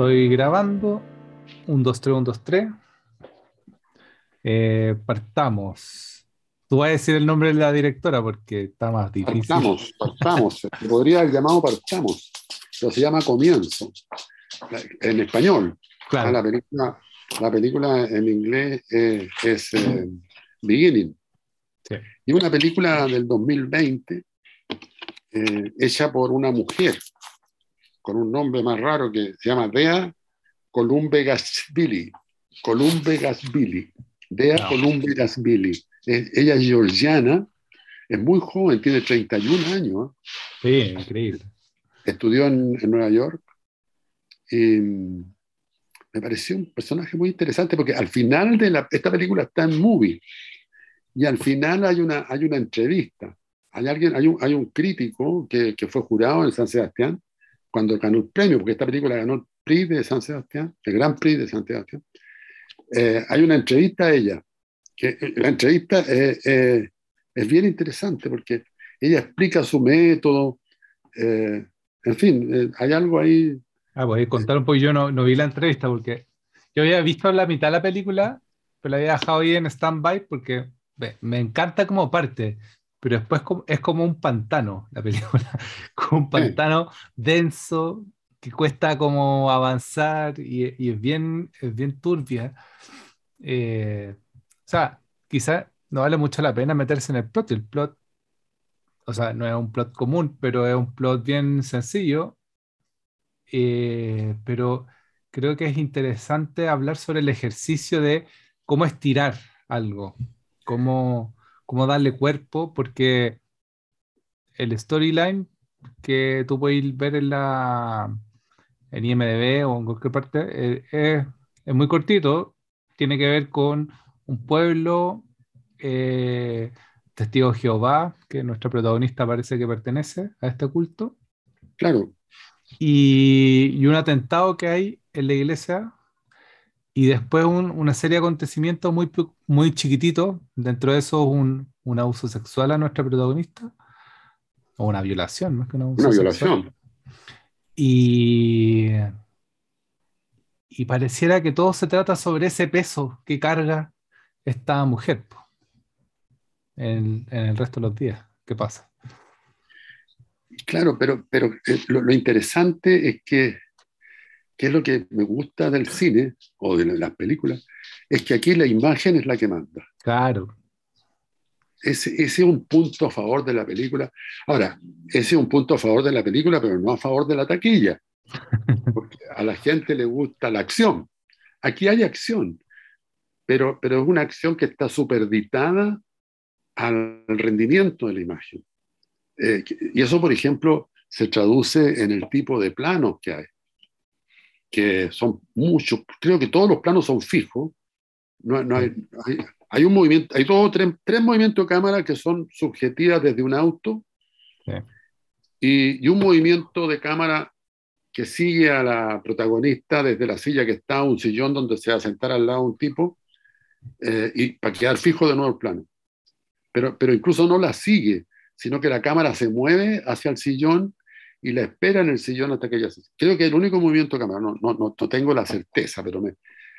Estoy grabando. 1, 2, 3, 1, 2, 3. Eh, partamos. Tú vas a decir el nombre de la directora porque está más difícil. Partamos, partamos. Podría haber llamado partamos, pero se llama comienzo. En español. Claro. La, película, la película en inglés eh, es eh, Beginning. Sí. Y una película del 2020 eh, hecha por una mujer con un nombre más raro que se llama Dea Columbe Gasbili. Columbe Gasbili. Dea No. Columbe Gasbili. Es- ella es georgiana, es muy joven, tiene 31 años. Sí, increíble. estudió en, en Nueva York y mm, me pareció un personaje muy interesante porque al final de la, esta película está en movie y al final hay una, hay una entrevista. Hay, alguien, hay, un, hay un crítico que, que fue jurado en San Sebastián cuando ganó el premio, porque esta película ganó el de San Sebastián, el Gran Prix de San Sebastián. Eh, hay una entrevista a ella, que eh, la entrevista eh, eh, es bien interesante porque ella explica su método, eh, en fin, hay algo ahí. Ah, voy a contar un poco. Yo no, no vi la entrevista porque yo había visto la mitad de la película, pero la había dejado ahí en stand-by porque me encanta como parte, pero después es como un pantano la película, como un pantano denso que cuesta como avanzar y, y es, bien, es bien turbia. Eh, o sea, quizá no vale mucho la pena meterse en el plot. El plot, o sea, no es un plot común, pero es un plot bien sencillo. Eh, pero creo que es interesante hablar sobre el ejercicio de cómo estirar algo, cómo, cómo darle cuerpo, porque el storyline que tú puedes ver en la en IMDb o en cualquier parte eh, es, es muy cortito, tiene que ver con un pueblo, eh, testigo de Jehová, que nuestra protagonista parece que pertenece a este culto, Claro, y, y un atentado que hay en la iglesia y después un- una serie de acontecimientos muy, muy chiquititos, dentro de eso un, un abuso sexual a nuestra protagonista, o una violación, más que un abuso una sexual. violación. Y, y pareciera que todo se trata sobre ese peso que carga esta mujer po, en, en el resto de los días. ¿Qué pasa? Claro, pero, pero eh, lo, lo interesante es que, que es lo que me gusta del cine o de las películas, es que aquí la imagen es la que manda. Claro, Ese, ese es un punto a favor de la película. Ahora, ese es un punto a favor de la película, pero no a favor de la taquilla. Porque a la gente le gusta la acción. Aquí hay acción, pero, pero es una acción que está superditada al rendimiento de la imagen. Eh, y eso, por ejemplo, se traduce en el tipo de planos que hay, que son muchos. Creo que todos los planos son fijos. No, no hay, hay, hay un movimiento, hay dos tres, tres movimientos de cámara que son subjetivas desde un auto Sí. y, y un movimiento de cámara que sigue a la protagonista desde la silla que está, un sillón donde se va a sentar al lado un tipo, eh, y para quedar fijo de nuevo el plano. Pero, pero incluso no la sigue, sino que la cámara se mueve hacia el sillón y la espera en el sillón hasta que ella se... Creo que el único movimiento de cámara, no, no, no, no tengo la certeza, pero me,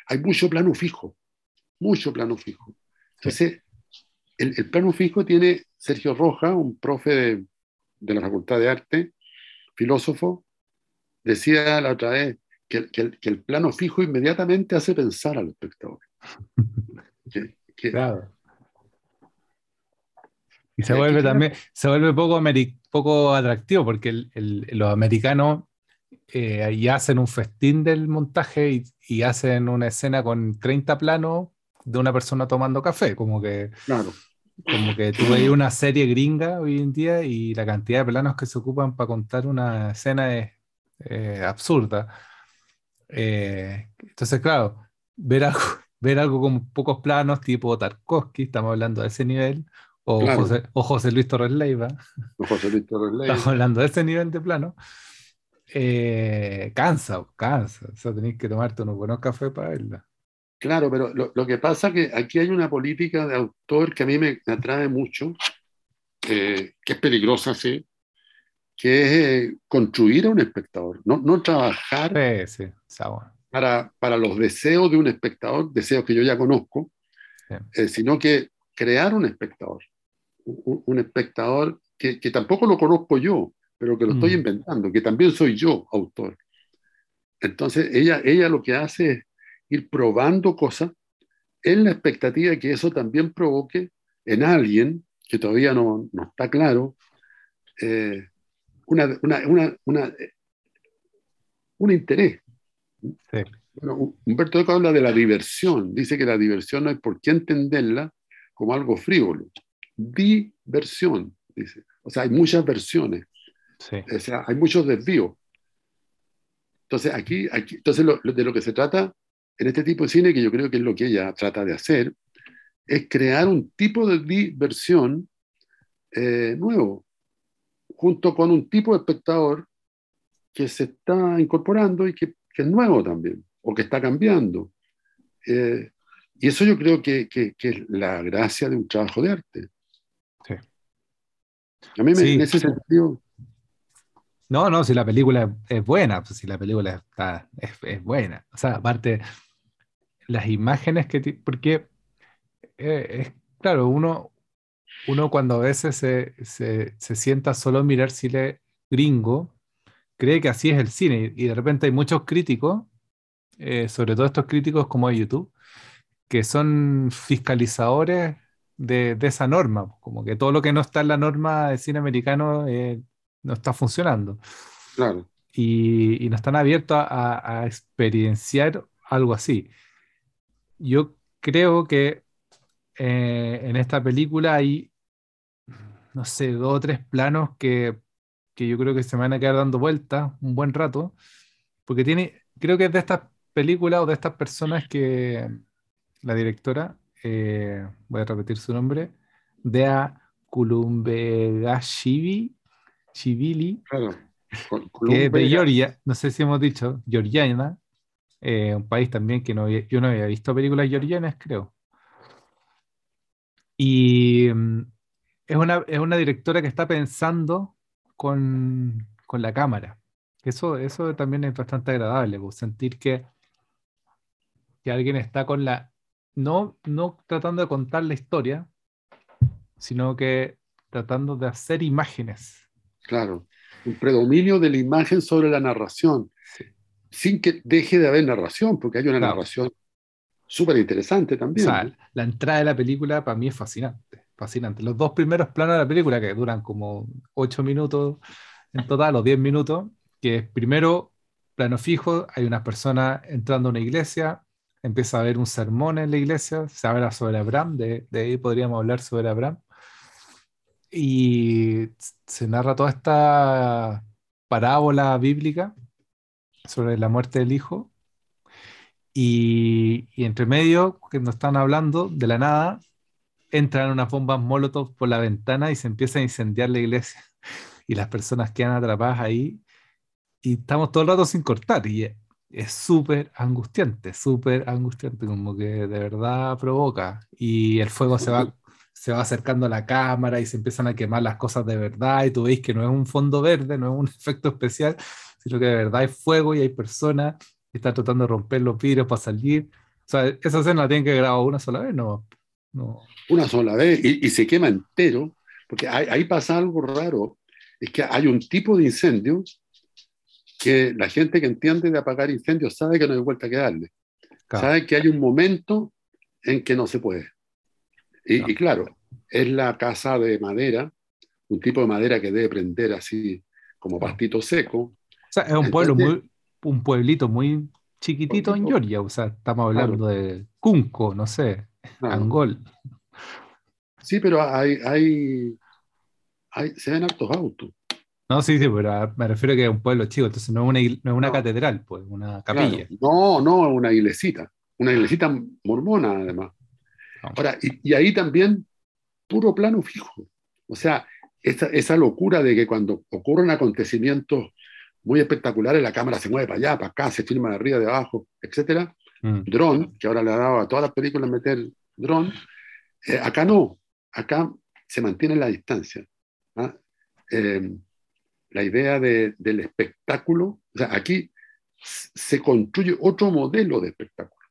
hay mucho plano fijo, mucho plano fijo. Entonces, el, el plano fijo tiene Sergio Roja, un profe de, de la Facultad de Arte, filósofo, decía la otra vez que, que el, que el plano fijo inmediatamente hace pensar al espectador. Que- que- claro. Y se vuelve también, se vuelve poco, poco atractivo porque el- el- los americanos eh, ahí hacen un festín del montaje y, y hacen una escena con 30 planos de una persona tomando café, como que claro, Como que tú veis una serie gringa hoy en día y la cantidad de planos que se ocupan para contar una escena es eh, absurda. Eh, entonces, claro, ver algo, ver algo con pocos planos, tipo Tarkovsky, estamos hablando de ese nivel, o, Claro. José, o José Luis Torres Leiva, don José Luis Torres Ley. estamos hablando de ese nivel de plano, eh, cansa, cansa. O sea, tenéis que tomarte unos buenos cafés para verla. Claro, pero lo, lo que pasa es que aquí hay una política de autor que a mí me, atrae mucho, eh, que es peligrosa, sí, que es eh, construir a un espectador, no, no trabajar sí, sí, para, para, los deseos de un espectador, deseos que yo ya conozco, eh, sino que crear un espectador, un, espectador que, que, tampoco lo conozco yo, pero que lo estoy mm. inventando, que también soy yo autor. Entonces, ella, ella lo que hace es ir probando cosas en la expectativa de que eso también provoque en alguien, que todavía no, no está claro, eh, una, una, una, un interés. Humberto Eco habla de la diversión, dice que la diversión no hay por qué entenderla como algo frívolo. Diversión, dice. O sea, hay muchas versiones. O sea, hay muchos desvíos. Entonces, aquí, aquí entonces de lo que se trata en este tipo de cine, que yo creo que es lo que ella trata de hacer, es crear un tipo de diversión eh, nuevo, junto con un tipo de espectador que se está incorporando y que, es nuevo también, o que está cambiando. Eh, y eso yo creo que, es la gracia de un trabajo de arte. Sí. A mí me, en ese sentido... No, no, si la película es buena, pues si la película está, es, es buena. O sea, aparte, las imágenes que... Porque, eh, es claro, uno, uno cuando a veces se, se, se, sienta solo a mirar cine gringo, cree que así es el cine. Y de repente hay muchos críticos, eh, sobre todo estos críticos como de YouTube, que son fiscalizadores de, de, esa norma. Como que todo lo que no está en la norma de cine americano eh, no está funcionando. Claro. Y, y no están abiertos a, a experienciar algo así yo creo que eh, en esta película hay, no sé, dos o tres planos que, que, yo creo que se me van a quedar dando vueltas un buen rato, porque tiene, creo que es de estas películas o de estas personas que la directora, eh, voy a repetir su nombre, Dea Kulumbegashivi, Chivili, que es de Georgia, no sé si hemos dicho, georgiana, eh, un país también que no yo no había visto películas georgianas, creo. Y mm, es, una, es una directora que está pensando con, con la cámara. Eso, eso también es bastante agradable, pues, sentir que, que alguien está con la... No, no tratando de contar la historia, sino que tratando de hacer imágenes. Claro, un predominio de la imagen sobre la narración sin que deje de haber narración, porque hay una narración súper interesante también. O sea, la entrada de la película para mí es fascinante, fascinante. Los dos primeros planos de la película, que duran como ocho minutos en total, o diez minutos, que es primero plano fijo, hay unas personas entrando a una iglesia, empieza a haber un sermón en la iglesia, se habla sobre Abraham, de, de ahí podríamos hablar sobre Abraham, y se narra toda esta parábola bíblica sobre la muerte del hijo. Y, entre medio, cuando están hablando, de la nada, entran unas bombas molotov por la ventana y se empieza a incendiar la iglesia. Y las personas quedan atrapadas ahí. Y estamos todo el rato sin cortar. Y es súper angustiante, súper angustiante, como que de verdad provoca. Y el fuego se va, se va acercando a la cámara y se empiezan a quemar las cosas de verdad. Y tú veis que no es un fondo verde, no es un efecto especial, sino que de verdad hay fuego y hay personas que están tratando de romper los vidrios para salir. O sea, esa escena la tienen que grabar una sola vez, no. no. Una sola vez y, se quema entero, porque ahí, pasa algo raro, es que hay un tipo de incendio que la gente que entiende de apagar incendios sabe que no hay vuelta que darle. Sabe que hay un momento en que no se puede. Y, y, claro, es la casa de madera, un tipo de madera que debe prender así como pastito seco, o sea, es un pueblo muy, un pueblito muy chiquitito en Georgia, o sea, estamos hablando de Cunco, no sé, Angol. Sí, pero hay, hay, hay, se ven altos autos. No, sí, sí, pero me refiero a que es un pueblo chico, entonces no es una, no es una catedral, pues, una capilla. No, no, es una iglesita, una iglesita mormona además. Ahora, y, y, ahí también puro plano fijo. O sea, esa, esa locura de que cuando ocurren acontecimientos muy espectaculares, la cámara se mueve para allá, para acá, se filma de arriba, de abajo, etc. Mm. Drone, que ahora le ha dado a todas las películas meter drone. Eh, acá no, acá se mantiene la distancia. ¿ah? Eh, la idea de, del espectáculo. O sea, aquí se construye otro modelo de espectáculo.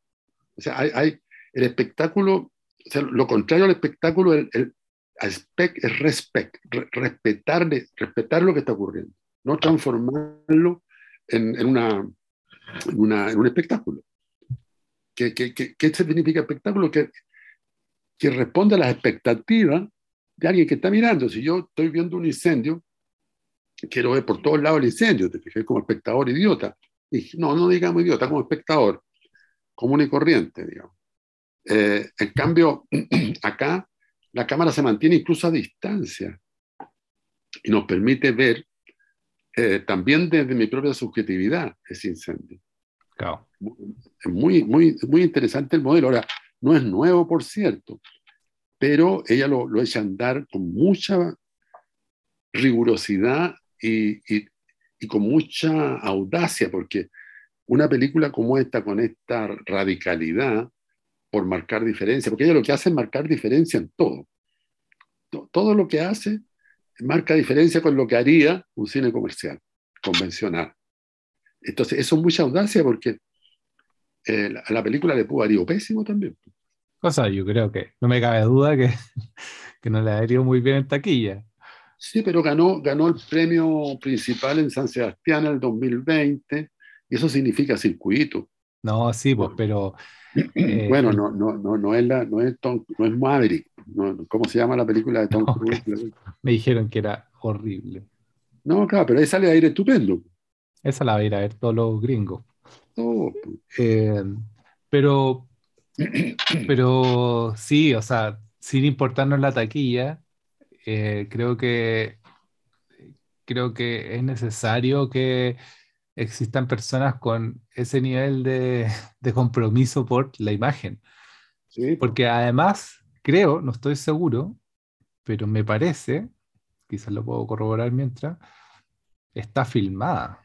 O sea, hay, hay el espectáculo, o sea, lo contrario al espectáculo, el, el aspect, es respect, respetar, respetar lo que está ocurriendo, no transformarlo en, en, una, en, una, en un espectáculo. ¿Qué, qué, qué, qué significa espectáculo? Que, que responde a las expectativas de alguien que está mirando. Si yo estoy viendo un incendio, quiero ver por todos lados el incendio, te fijas como espectador idiota. Y, no, no digamos idiota, como espectador, común y corriente, digamos. Eh, en cambio, acá la cámara se mantiene incluso a distancia y nos permite ver eh, también desde mi propia subjetividad ese incendio. Claro. Es muy, muy, muy interesante el modelo. Ahora, no es nuevo, por cierto, pero ella lo, lo echa a andar con mucha rigurosidad y, y, y, con mucha audacia, porque una película como esta, con esta radicalidad, por marcar diferencia, porque ella lo que hace es marcar diferencia en todo. Todo lo que hace marca diferencia con lo que haría un cine comercial, convencional. Entonces, eso es mucha audacia porque eh, a la película le pudo haber ido pésimo también. O sea, yo creo que no me cabe duda que, que no le ha ido muy bien en taquilla. Sí, pero ganó, ganó el premio principal en San Sebastián en el 2020 y eso significa circuito. No, sí, pues, pero... Eh, bueno, no, no, no, no, es la, no, es Tom, no es Maverick. No, ¿Cómo se llama la película de Tom no, Cruise? Me dijeron que era horrible. No, claro, pero ahí sale aire estupendo. Esa la va a ir a ver todos los gringos. Oh, Eh, pero, pero sí, o sea, sin importarnos la taquilla, eh, creo que creo que es necesario que existan personas con ese nivel de, de compromiso por la imagen. sí, Porque además, creo, no estoy seguro, pero me parece, quizás lo puedo corroborar mientras, está filmada.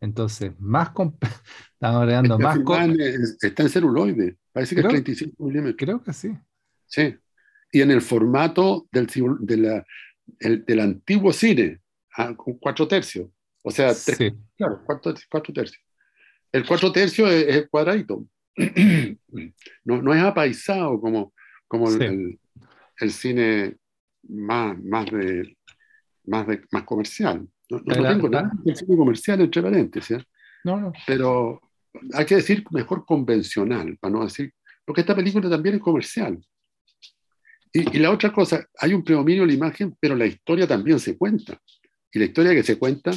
Entonces, más estamos agregando está, más filmada en- está en celuloide, parece que Creo- es 35 milímetros. Creo que sí. Sí. Y en el formato del, de la- el- del antiguo cine, con cuatro tercios. O sea, tres- Sí. claro, cuatro, cuatro tercios. El cuatro tercios es, es el cuadradito. No, no es apaisado como, como el- Sí. el, el cine más, más, de, más, de, más comercial. No, no- no tengo nada del cine comercial entre paréntesis, ¿eh? No, no. pero hay que decir mejor convencional, para no decir, porque esta película también es comercial. Y, y la otra cosa, hay un predominio de la imagen, pero la historia también se cuenta. Y la historia que se cuenta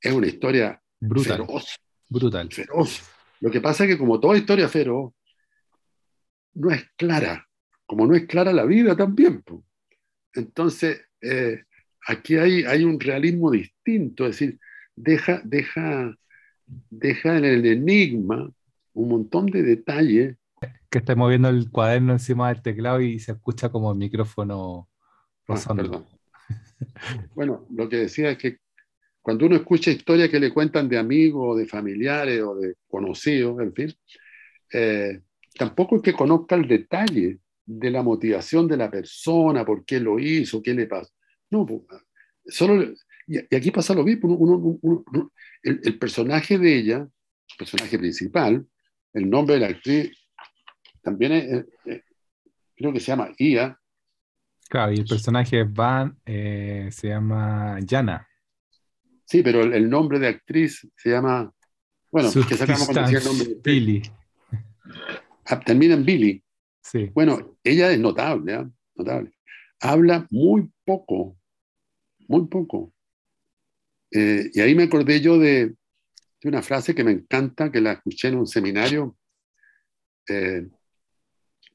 es una historia Brutal. feroz, Brutal. feroz. Lo que pasa es que como toda historia feroz, no es clara, como no es clara la vida también. po. Entonces, eh, aquí hay, hay un realismo distinto, es decir, deja, deja, deja en el enigma un montón de detalles. Que esté moviendo el cuaderno encima del teclado y se escucha como el micrófono Ah, rozando. perdón. Bueno, lo que decía es que cuando uno escucha historias que le cuentan de amigos, de familiares o de conocidos, en fin, eh, tampoco es que conozca el detalle de la motivación de la persona, por qué lo hizo, qué le pasó. No, solo, y, aquí pasa lo mismo. uno- uno- uno- el, el personaje de ella, el personaje principal, el nombre de la actriz, también es, eh, eh, creo que se llama Ia, Claro, y el personaje Van eh, se llama Yana. Sí, pero el, el nombre de actriz se llama. Bueno, que sacamos cuando decía el nombre. de- Billy. Ah, Termina en Billy. Sí. Bueno, ella es notable, ¿ah? Notable. Habla muy poco, muy poco. Eh, y ahí me acordé yo de, de una frase que me encanta, que la escuché en un seminario eh,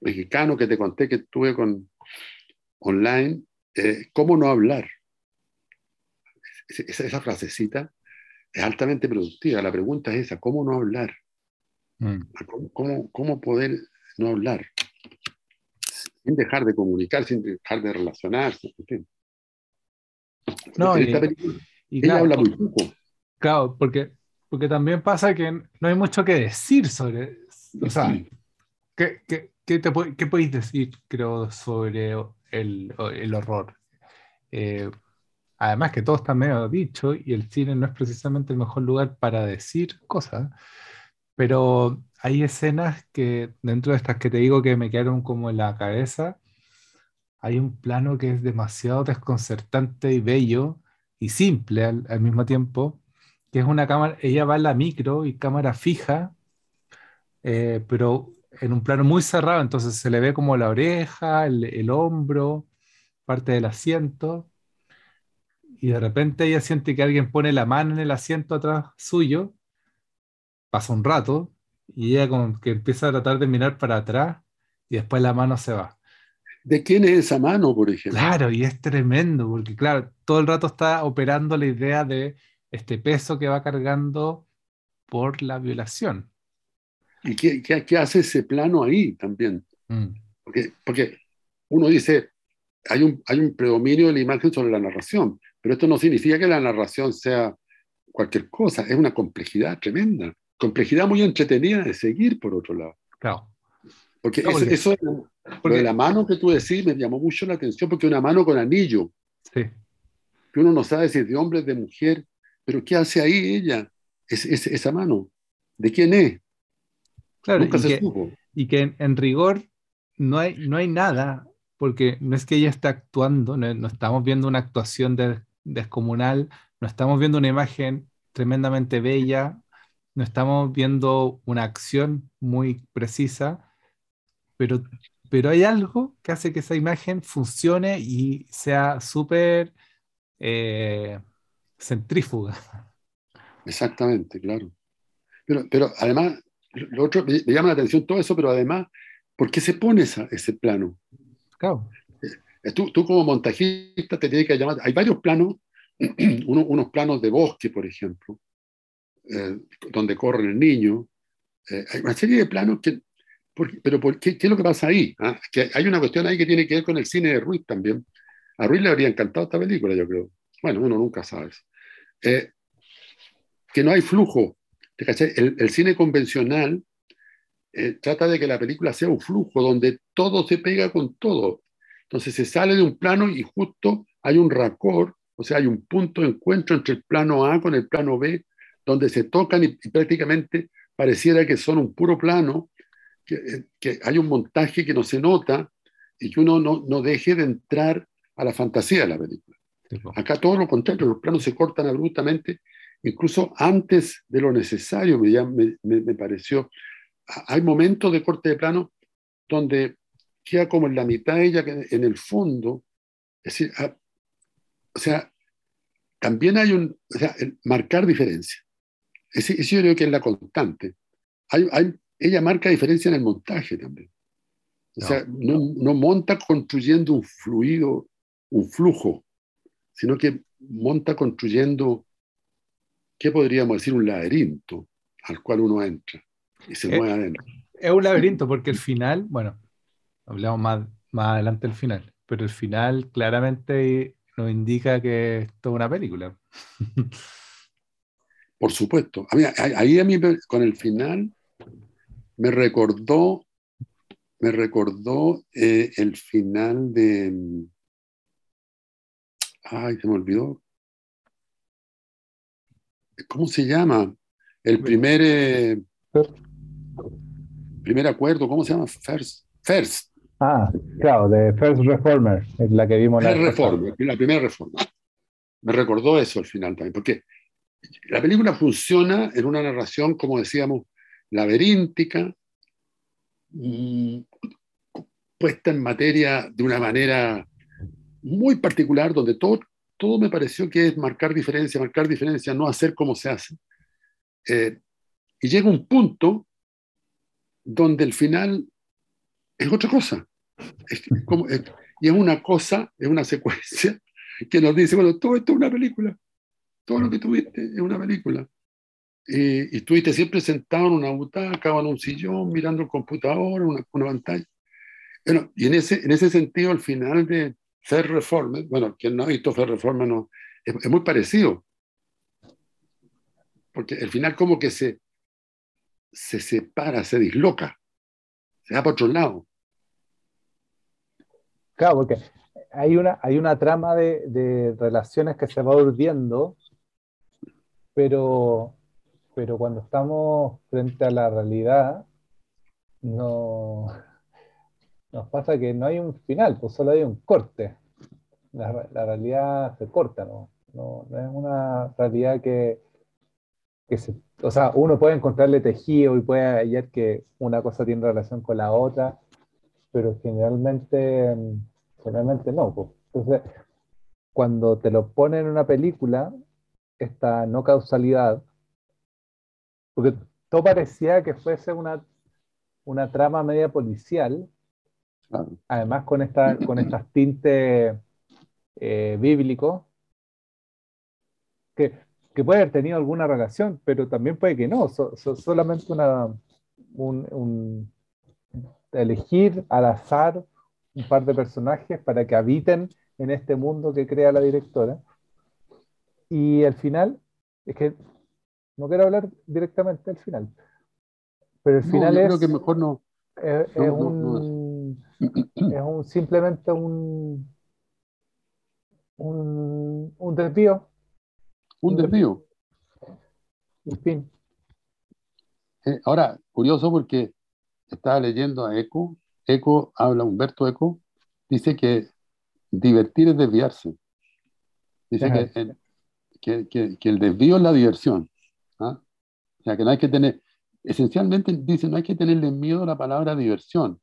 mexicano que te conté que estuve con online. eh, ¿Cómo no hablar? Esa, esa frasecita es altamente productiva. La pregunta es esa, ¿cómo no hablar? Mm. ¿Cómo, cómo, cómo poder no hablar? Sin dejar de comunicar, sin dejar de relacionarse. fin. No, y- Y claro, habla muy poco. claro, porque, porque también pasa que no hay mucho que decir sobre. O sea, ¿qué, qué, qué te, qué podéis decir, creo, sobre el, el horror? Eh, además que todo está medio dicho y el cine no es precisamente el mejor lugar para decir cosas, pero hay escenas que dentro de estas que te digo que me quedaron como en la cabeza, hay un plano que es demasiado desconcertante y bello y simple al, mismo tiempo, que es una cámara, ella va en la micro y cámara fija, eh, pero en un plano muy cerrado, entonces se le ve como la oreja, el, el hombro, parte del asiento, y de repente ella siente que alguien pone la mano en el asiento atrás suyo, pasa un rato, y ella como que empieza a tratar de mirar para atrás, y después la mano se va. ¿De quién es esa mano, por ejemplo? Claro, y es tremendo, porque claro, todo el rato está operando la idea de este peso que va cargando por la violación. ¿Y qué, qué, hace ese plano ahí también? Mm. Porque, porque uno dice, hay un, hay un predominio de la imagen sobre la narración, pero esto no significa que la narración sea cualquier cosa, es una complejidad tremenda, complejidad muy entretenida de seguir, por otro lado. Claro. Porque, eso, de la mano que tú decís me llamó mucho la atención, porque una mano con anillo, sí. que uno no sabe si es de hombre o de mujer, pero ¿qué hace ahí ella, es, esa mano? ¿De quién es? Claro, Nunca y se que, supo. Y que en, rigor no hay, no hay nada, porque no es que ella esté actuando, no, estamos viendo una actuación descomunal, no estamos viendo una imagen tremendamente bella, no estamos viendo una acción muy precisa, pero, pero hay algo que hace que esa imagen funcione y sea súper eh, centrífuga. Exactamente, claro. Pero, pero además, lo otro, me, llama la atención todo eso, pero además, ¿por qué se pone ese plano? Claro. Eh, tú, tú, como montajista te tienes que llamar, hay varios planos, unos planos de bosque, por ejemplo, eh, donde corre el niño, eh, hay una serie de planos que, pero por qué, qué, es lo que pasa ahí? ¿Ah? Que hay una cuestión ahí que tiene que ver con el cine de Ruiz también. A Ruiz le habría encantado esta película, yo creo. Bueno, uno nunca sabe. que no hay flujo, el, cine convencional eh, trata de que la película sea un flujo donde todo se pega con todo. Entonces se sale de un plano y justo hay un raccord, o sea, hay un punto de encuentro entre el plano A con el plano B, donde se tocan y, prácticamente pareciera que son un puro plano, que, eh, que, hay un montaje que no se nota y que uno no, no deje de entrar a la fantasía de la película. Acá todo lo contrario, los planos se cortan abruptamente incluso antes de lo necesario, me, me, pareció. Hay momentos de corte de plano donde queda como en la mitad de ella, en el fondo. Es decir, ah, o sea, también hay un, o sea, marcar diferencia. Eso yo creo que es la constante. Hay, hay, ella marca diferencia en el montaje también. O sea, no, no monta construyendo un fluido, un flujo, sino que monta construyendo ¿qué podríamos decir? Un laberinto al cual uno entra y se mueve adentro. Es un laberinto porque el final, bueno, hablamos más, más adelante del final, pero el final claramente nos indica que es toda una película. Por supuesto. ahí a mí con el final me recordó, me recordó eh, el final de... Ay, se me olvidó. ¿Cómo se llama? El primer, eh, primer acuerdo, ¿cómo se llama? First. First. Ah, claro, de First Reformer, es la que vimos la, reforma, la primera reforma. Me recordó eso al final también, porque la película funciona en una narración, como decíamos, laberíntica, puesta en materia de una manera muy particular, donde todo todo me pareció que es marcar diferencia, marcar diferencia, no hacer como se hace. Eh, y llega un punto donde el final es otra cosa. y es una cosa, es una secuencia que nos dice, bueno, todo esto es una película. Todo lo que tuviste es una película. y estuviste siempre sentado en una butaca o en un sillón mirando el computador, una, una pantalla. Bueno, y en ese, en ese sentido, al final de, Fair Reform, bueno, quien no ha visto Fair Reform no, es, muy parecido. Porque al final como que se, se separa, se disloca, se va para otro lado. Claro, porque hay una, hay una trama de, de relaciones que se va urdiendo, pero, pero cuando estamos frente a la realidad, no nos pasa que no hay un final, pues solo hay un corte. La, realidad se corta, ¿no? No, no es una realidad que, que se, o sea, uno puede encontrarle tejido y puede hallar que una cosa tiene relación con la otra, pero generalmente, generalmente no. Pues. Entonces, cuando te lo ponen en una película, esta no causalidad, porque todo parecía que fuese una, una trama media policial, además con, esta, con estas tintes eh, bíblicos, que, que, puede haber tenido alguna relación, pero también puede que no, solamente una, un, un, elegir al azar un par de personajes para que habiten en este mundo que crea la directora. Y el final, es que no quiero hablar directamente del final, pero el final es, creo que mejor no. Es, es un, es un simplemente un, un, un desvío. Un desvío. En fin. Eh, ahora, curioso porque estaba leyendo a Eco. Eco habla, Humberto Eco, dice que divertir es desviarse. Dice que el, que, que, que el, desvío es la diversión. ¿ah? O sea, que no hay que tener, esencialmente dice, no hay que tenerle miedo a la palabra diversión.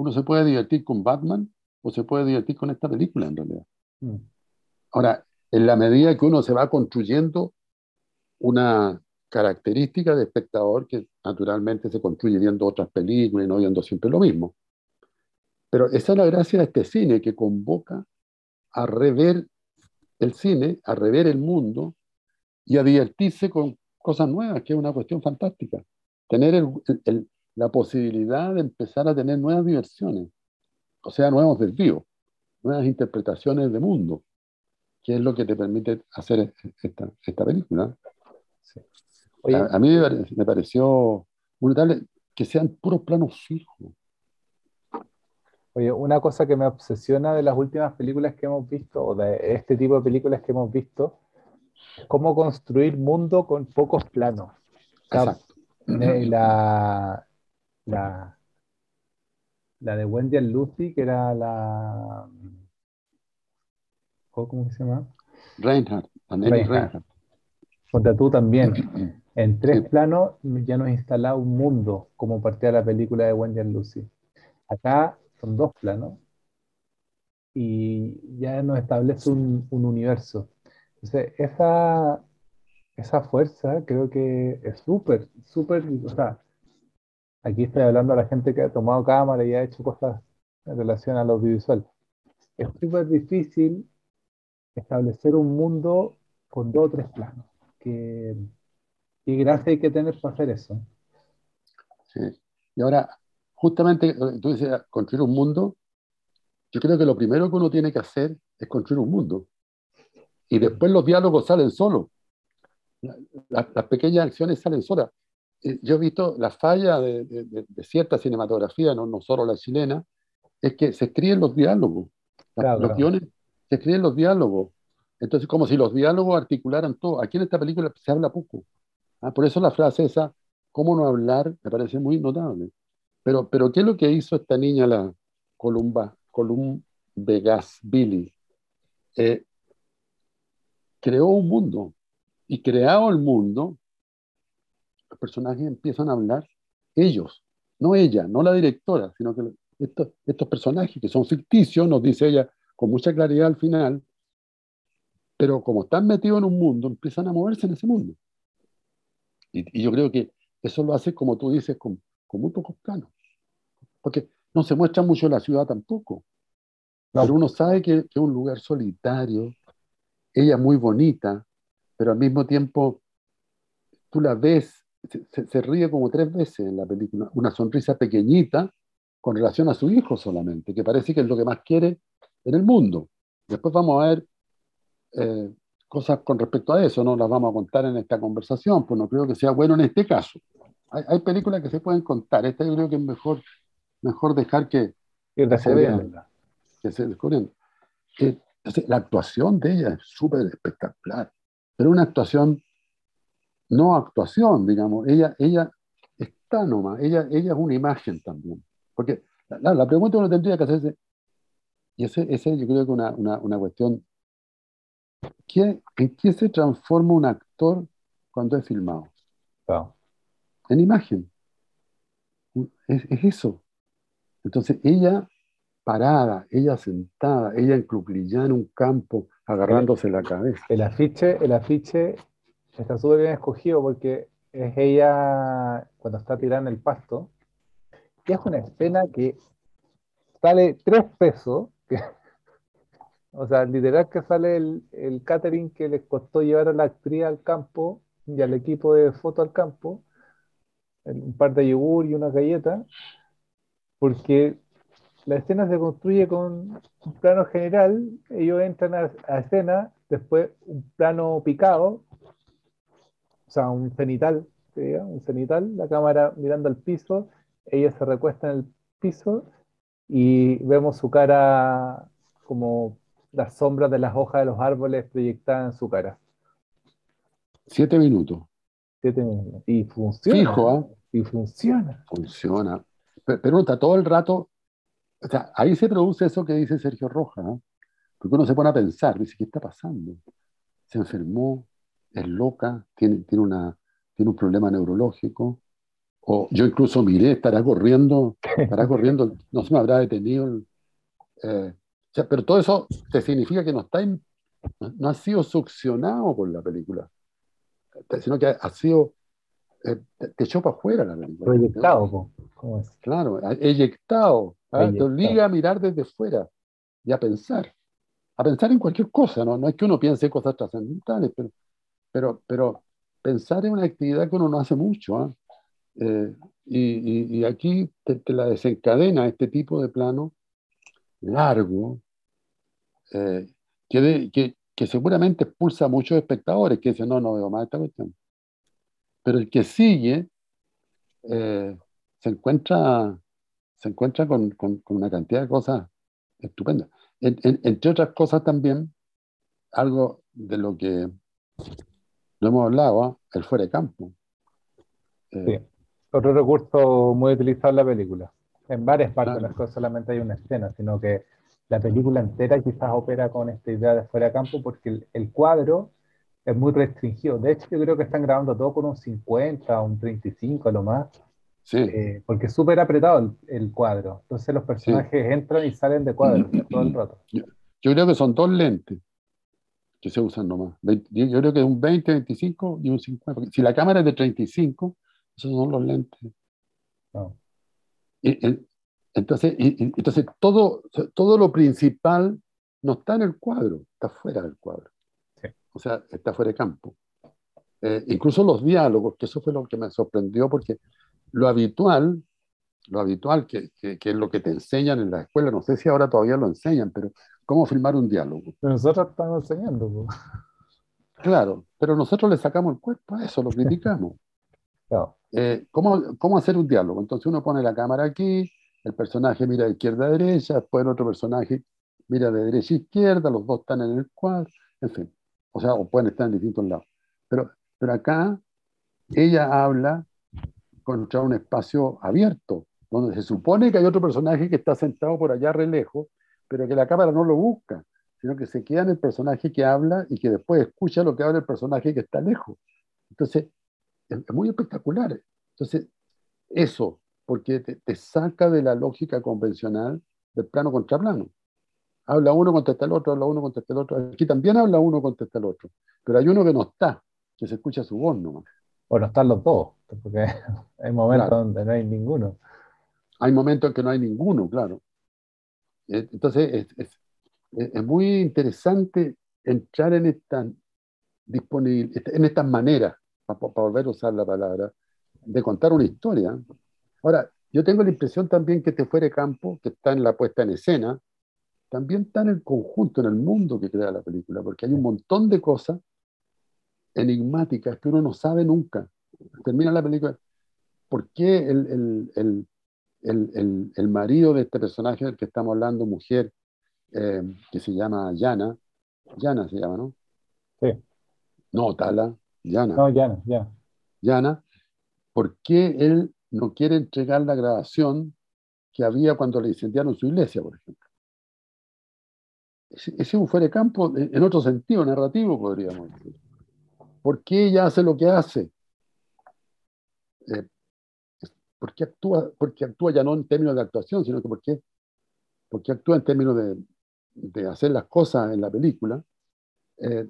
Uno se puede divertir con Batman o se puede divertir con esta película en realidad. Mm. Ahora, en la medida que uno se va construyendo una característica de espectador que naturalmente se construye viendo otras películas y no viendo siempre lo mismo. Pero esa es la gracia de este cine que convoca a rever el cine, a rever el mundo y a divertirse con cosas nuevas, que es una cuestión fantástica. Tener el, el, la posibilidad de empezar a tener nuevas diversiones, o sea, nuevos desvíos, nuevas interpretaciones de mundo, que es lo que te permite hacer esta, esta película. Sí. Oye, a, a, mí me pareció brutal que sean puros planos fijos. Oye, una cosa que me obsesiona de las últimas películas que hemos visto, o de este tipo de películas que hemos visto, es cómo construir mundo con pocos planos. Exacto. La, la, la de Wendy and Lucy, que era la. ¿Cómo se llama? Reinhardt. Reinhardt. Reinhardt. tú también. En tres planos ya nos instala un mundo como parte de la película de Wendy and Lucy. Acá son dos planos y ya nos establece un, un universo. Entonces, esa, esa fuerza creo que es súper, súper, o sea, aquí estoy hablando a la gente que ha tomado cámara y ha hecho cosas en relación a lo audiovisual. Es súper difícil establecer un mundo con dos o tres planos. Que, ¿Qué gracia hay que tener para hacer eso? Sí. Y ahora, justamente, tú decías, construir un mundo. Yo creo que lo primero que uno tiene que hacer es construir un mundo. Y después los diálogos salen solos. Las, las pequeñas acciones salen solas. Eh, yo he visto la falla de, de, de cierta cinematografía, no, no, solo la chilena, es que se escriben los diálogos. Claro, los guiones se escriben los diálogos. Entonces, como si los diálogos articularan todo. Aquí en esta película se habla poco. ¿ah? Por eso la frase esa, ¿cómo no hablar? Me parece muy notable. Pero, pero ¿qué es lo que hizo esta niña, la Columba, Colum Vegas Billy? Eh, creó un mundo. Y creado el mundo, los personajes empiezan a hablar ellos, no ella, no la directora, sino que estos, estos personajes que son ficticios, nos dice ella con mucha claridad al final, pero como están metidos en un mundo, empiezan a moverse en ese mundo. Y, y yo creo que eso lo hace, como tú dices, con, con muy pocos planos. Porque no se muestra mucho la ciudad tampoco. No. Pero uno sabe que, que, es un lugar solitario, ella muy bonita, pero al mismo tiempo tú la ves, se, se, ríe como tres veces en la película, una sonrisa pequeñita con relación a su hijo solamente, que parece que es lo que más quiere en el mundo. Después vamos a ver eh, cosas con respecto a eso, no las vamos a contar en esta conversación, pues no creo que sea bueno en este caso. Hay, hay películas que se pueden contar, esta yo creo que es mejor, mejor dejar que, que, se, vean, que se descubriendo. la actuación de ella es súper espectacular, pero una actuación, no actuación, digamos, ella, ella está nomás, ella, ella es una imagen también. Porque la, la pregunta uno tendría que hacerse, y ese, ese yo creo que es una, una, una, cuestión, ¿qué, ¿en qué se transforma un actor cuando es filmado? En imagen. Es, es, eso. Entonces ella parada, ella sentada, ella encruclillada en un campo, agarrándose la cabeza. El afiche, el afiche está súper bien escogido porque es ella cuando está tirando el pasto. Y es una escena que sale tres pesos. o sea, literal que sale el, el catering que les costó llevar a la actriz al campo y al equipo de foto al campo. Un par de yogur y una galleta. Porque la escena se construye con un plano general, ellos entran a, escena, después un plano picado, o sea, un cenital, un cenital, la cámara mirando al piso, ella se recuesta en el piso y vemos su cara como las sombras de las hojas de los árboles proyectadas en su cara. Siete minutos. Siete minutos. Y funciona. Fijo, ¿eh? Y funciona. Funciona. Pero, está todo el rato o sea, ahí se produce eso que dice Sergio Roja, porque uno se pone a pensar, dice, ¿qué está pasando? Se enfermó, es loca, tiene, tiene, una, tiene un problema neurológico, o yo incluso miré, estará corriendo, estará corriendo, no se me habrá detenido. Eh, o sea, pero todo eso te significa que no, está no ha sido succionado por la película, sino que ha sido eh, te echó para afuera la película. Proyectado, ¿cómo es? Claro, eyectado. ¿ah? Te obliga a mirar desde fuera y a pensar. A pensar en cualquier cosa, ¿no? No es que uno piense cosas trascendentales, pero, pero, pero pensar en una actividad que uno no hace mucho. ¿ah? Eh, y, y, aquí te, la desencadena este tipo de plano largo, eh, que, que, seguramente expulsa a muchos espectadores que dicen, no, no veo más esta cuestión. Pero el que sigue eh, se encuentra, se encuentra con, con, una cantidad de cosas estupendas. entre otras cosas también, algo de lo que no hemos hablado, ¿ah? el fuera de campo. Eh, sí. Otro recurso muy utilizado en la película. En varias partes las cosas solamente hay una escena, sino que la película entera quizás opera con esta idea de fuera de campo porque el, el cuadro es muy restringido. De hecho, yo creo que están grabando todo con un 50, un 35 a lo más. Sí. Eh, porque es súper apretado el, cuadro. Entonces los personajes entran y salen de cuadro todo el rato. Yo, creo que son dos lentes que se usan nomás. Yo creo que un 20, 25 y un 50. Si la cámara es de 35, esos son los lentes. No. entonces, entonces todo, todo lo principal no está en el cuadro, está fuera del cuadro o sea, está fuera de campo. Eh, incluso los diálogos, que eso fue lo que me sorprendió, porque lo habitual, lo habitual, que, que, es lo que te enseñan en la escuela, no sé si ahora todavía lo enseñan, pero cómo filmar un diálogo. Pero nosotros estamos enseñando. Claro, pero nosotros le sacamos el cuerpo a eso, lo criticamos. Eh, ¿cómo, ¿Cómo hacer un diálogo? Entonces uno pone la cámara aquí, el personaje mira de izquierda a derecha, después el otro personaje mira de derecha a izquierda, los dos están en el cuadro, en fin. O sea, o pueden estar en distintos lados. Pero, pero acá ella habla contra un espacio abierto, donde se supone que hay otro personaje que está sentado por allá re lejos, pero que la cámara no lo busca, sino que se queda en el personaje que habla y que después escucha lo que habla el personaje que está lejos. Entonces, es, muy espectacular. Entonces, eso, porque te, te, saca de la lógica convencional del plano contra plano habla uno, contesta el otro, habla uno, contesta el otro. Aquí también habla uno, contesta el otro. Pero hay uno que no está, que se escucha su voz nomás. Bueno, están los dos, porque hay momentos donde no hay ninguno. Hay momentos en que no hay ninguno, claro. Eh, entonces, es, es, muy interesante entrar en esta disponible, en estas maneras, para, volver a usar la palabra, de contar una historia. Ahora, yo tengo la impresión también que este fuere campo, que está en la puesta en escena, también está en el conjunto, en el mundo que crea la película, porque hay un montón de cosas enigmáticas que uno no sabe nunca. Termina la película, ¿por qué el, el, el, el marido de este personaje del que estamos hablando, mujer, eh, que se llama Yana. Yana se llama, ¿no? Sí. No, Tala, Yana. No, Yana, ya. Yana, ¿por qué él no quiere entregar la grabación que había cuando le incendiaron su iglesia, por ejemplo? Ese es un fuera de campo en otro sentido, narrativo, podríamos decir. ¿Por qué ella hace lo que hace? Eh, ¿por, qué actúa, porque actúa ya no en términos de actuación, sino que por qué, porque actúa en términos de, de hacer las cosas en la película, eh,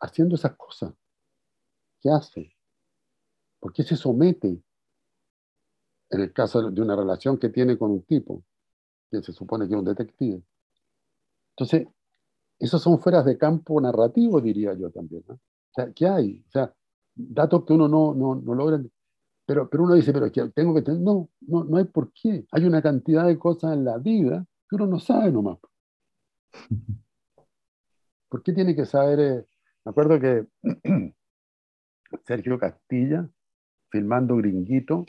haciendo esas cosas. ¿Qué hace? ¿Por qué se somete? En el caso de una relación que tiene con un tipo, que se supone que es un detective. Entonces, esos son fueras de campo narrativo, diría yo también. O sea, ¿qué hay? O sea, datos que uno no, no, no logra. Pero, pero uno dice, pero que tengo que tener. No, no, no hay por qué. Hay una cantidad de cosas en la vida que uno no sabe nomás. ¿Por qué tiene que saber? Eh? Me acuerdo que Sergio Castilla, filmando Gringuito,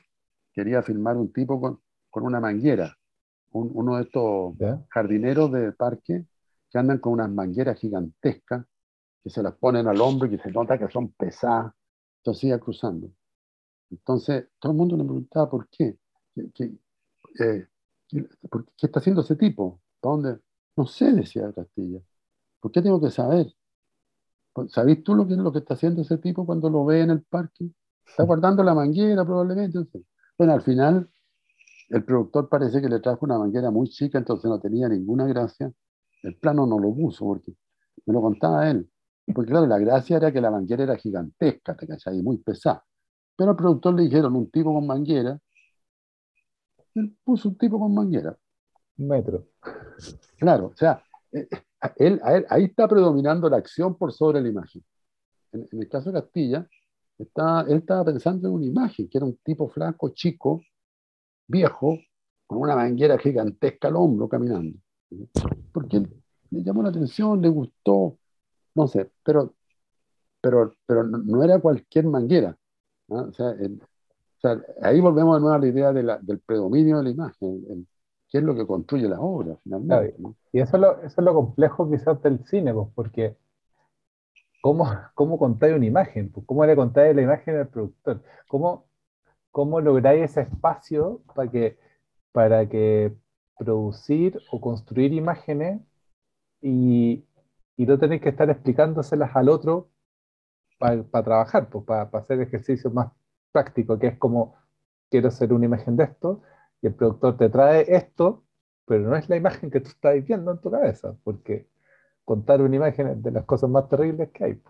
quería filmar un tipo con, con una manguera, uno de estos jardineros de parque que andan con unas mangueras gigantescas que se las ponen al hombro y que se nota que son pesadas, entonces iba cruzando. Entonces, todo el mundo me preguntaba por qué. ¿Qué, eh, ¿qué está haciendo ese tipo? ¿Para dónde? No sé, decía Castilla. ¿Por qué tengo que saber? Pues, ¿Sabéis tú lo que lo que está haciendo ese tipo cuando lo ve en el parque? Está guardando la manguera probablemente. Bueno, al final el productor parece que le trajo una manguera muy chica, entonces no tenía ninguna gracia. El plano no lo puso porque me lo contaba él. Porque claro, la gracia era que la manguera era gigantesca, ¿te Y muy pesada. Pero al productor le dijeron un tipo con manguera. Él puso un tipo con manguera. Un metro. Claro, o sea, eh, él, ahí está predominando la acción por sobre la imagen. En, el caso de Castilla, está, él estaba pensando en una imagen, que era un tipo flaco, chico, viejo, con una manguera gigantesca al hombro caminando. Porque le llamó la atención, le gustó, no sé, pero, pero, pero no era cualquier manguera. O, sea, ahí volvemos de nuevo a la idea del predominio de la imagen, qué es lo que construye la obra finalmente. Y eso es, lo, eso es lo complejo quizás del cine, pues, porque ¿cómo, cómo contáis una imagen? Pues, ¿Cómo le contáis la imagen al productor? ¿Cómo, cómo lográis ese espacio para que, para que producir o construir imágenes y, y no tenéis que estar explicándoselas al otro para trabajar, pues, para, hacer ejercicios más prácticos, que es como quiero hacer una imagen de esto, y el productor te trae esto, pero no es la imagen que tú estás viendo en tu cabeza, porque contar una imagen es de las cosas más terribles que hay.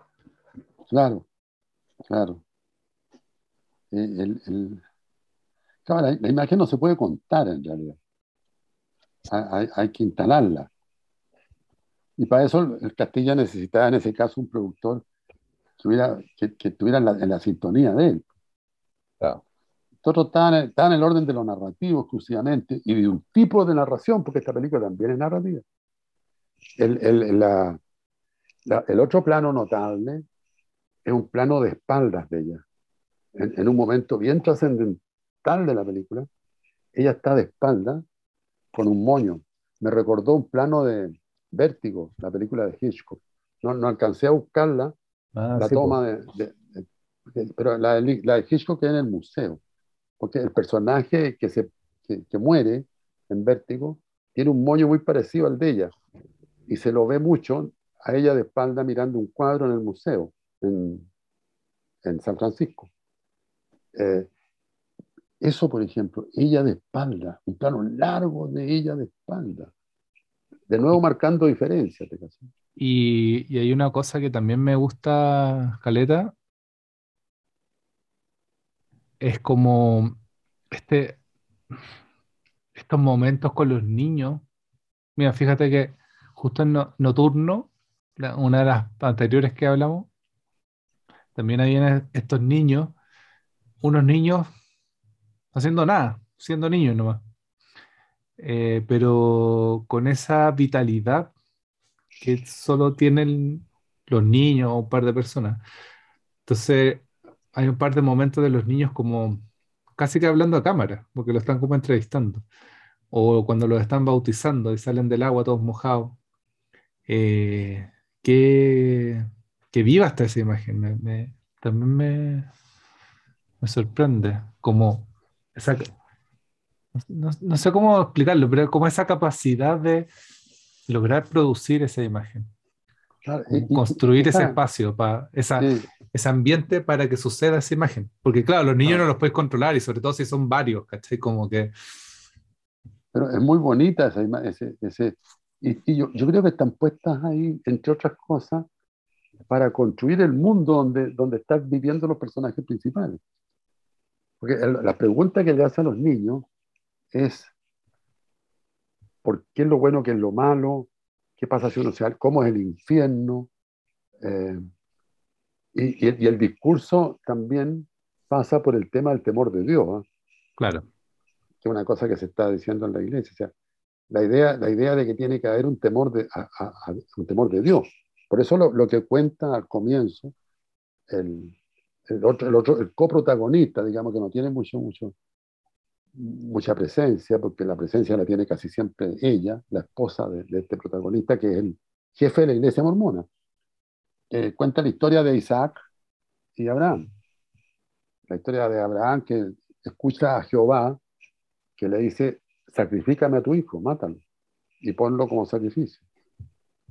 Claro, claro. El, la, imagen no se puede contar en realidad. Hay, que instalarla. Y para eso el Castilla necesitaba en ese caso un productor que, hubiera, que, estuviera en la, en la, sintonía de él. Claro. Todo está en, el, orden de lo narrativo exclusivamente y de un tipo de narración, porque esta película también es narrativa. El, el, el otro plano notable es un plano de espaldas de ella. En, en un momento bien trascendental de la película, ella está de espalda con un moño. Me recordó un plano de Vértigo, la película de Hitchcock. No, no alcancé a buscarla, ah, la toma de, Pero la, la de Hitchcock en el museo porque el personaje que, se, que, muere en Vértigo tiene un moño muy parecido al de ella y se lo ve mucho a ella de espalda mirando un cuadro en el museo en, en San Francisco. Eh, eso, por ejemplo, ella de espalda, un plano largo de ella de espalda. De nuevo marcando diferencias. Y, hay una cosa que también me gusta, Caleta, es como este, estos momentos con los niños. Mira, fíjate que justo en Nocturno, una de las anteriores que hablamos, también habían estos niños, unos niños haciendo nada, siendo niños nomás. Eh, pero con esa vitalidad que solo tienen los niños o un par de personas. Entonces, hay un par de momentos de los niños como casi que hablando a cámara, porque lo están como entrevistando. O cuando los están bautizando y salen del agua todos mojados. eh, qué, qué viva está esa imagen. Me- me- también me, me sorprende. Como esa, no, no sé cómo explicarlo, pero como esa capacidad de lograr producir esa imagen, Claro, como y- y- construir ese espacio, para esa, sí, ese ambiente para que suceda esa imagen. Porque claro, los niños no los puedes controlar y sobre todo si son varios, ¿cachai? Como que... pero es muy bonita esa imagen. Ese, y yo, yo creo que están puestas ahí, entre otras cosas, para construir el mundo donde, donde están viviendo los personajes principales. Porque el- la pregunta que le hace a los niños es, ¿por qué es lo bueno, qué es lo malo? ¿Qué pasa si uno se ¿Cómo es el infierno? Eh, y, y el, y el discurso también pasa por el tema del temor de Dios, ¿ah? Claro. que es una cosa que se está diciendo en la iglesia. O sea, la idea, la idea de que tiene que haber un temor de, a- a- a- un temor de Dios. Por eso lo, lo que cuenta al comienzo el, el otro, el otro, el coprotagonista, digamos que no tiene mucho, mucho, mucha presencia, porque la presencia la tiene casi siempre ella, la esposa de, de este protagonista, que es el jefe de la iglesia mormona. Eh, cuenta la historia de Isaac y Abraham. La historia de Abraham que escucha a Jehová que le dice, sacrifícame a tu hijo, mátalo y ponlo como sacrificio.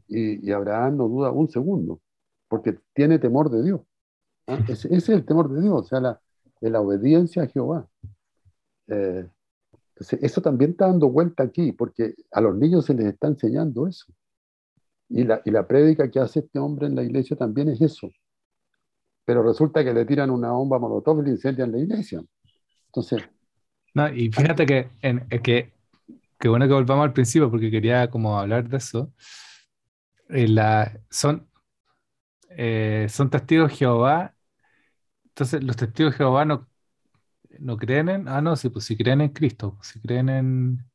Y, y Abraham no duda un segundo, porque tiene temor de Dios. ¿ah? Ese, ese es el temor de Dios, o sea, la, de la obediencia a Jehová. Eh, eso también está dando vuelta aquí, porque a los niños se les está enseñando eso. Y la, y la prédica que hace este hombre en la iglesia también es eso. Pero resulta que le tiran una bomba molotov y le incendian la iglesia. Entonces, No, y fíjate que, que, bueno que volvamos al principio porque quería como hablar de eso. Eh, son, eh, son testigos de Jehová. Entonces, los testigos de Jehová no, no creen en. Ah, no, sí, pues si creen en Cristo, si creen en.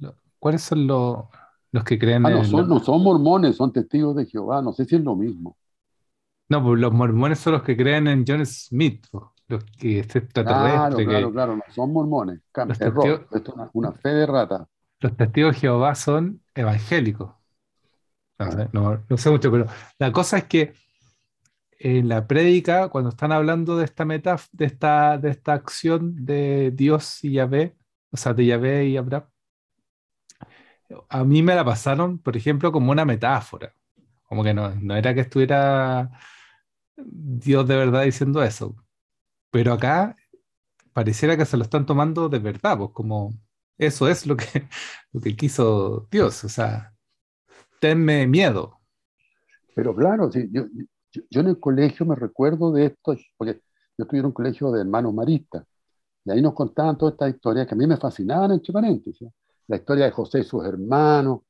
lo- ¿cuáles son los, los que creen ah, no, en. son, no son mormones, son testigos de Jehová, no sé si es lo mismo. No, pues los mormones son los que creen en John Smith, los que es Claro, extraterrestre, que- claro, claro, no son mormones. Cam- Los Error, testigos- esto es una, una fe de rata. los testigos de Jehová son evangélicos. No sé, no- no sé mucho, pero la cosa es que en la prédica, cuando están hablando de esta meta, de esta, de esta acción de Dios y Yahvé, o sea, de Yahvé y Abraham, a mí me la pasaron, por ejemplo, como una metáfora. Como que no, no era que estuviera Dios de verdad diciendo eso. Pero acá pareciera que se lo están tomando de verdad, pues como eso es lo que, lo que quiso Dios. O sea, tenme miedo. Pero claro, sí, yo, yo, yo en el colegio me recuerdo de esto, porque yo estuve en un colegio de hermanos maristas, y ahí nos contaban todas estas historias que a mí me fascinaban, entre paréntesis. La historia de José y sus hermanos,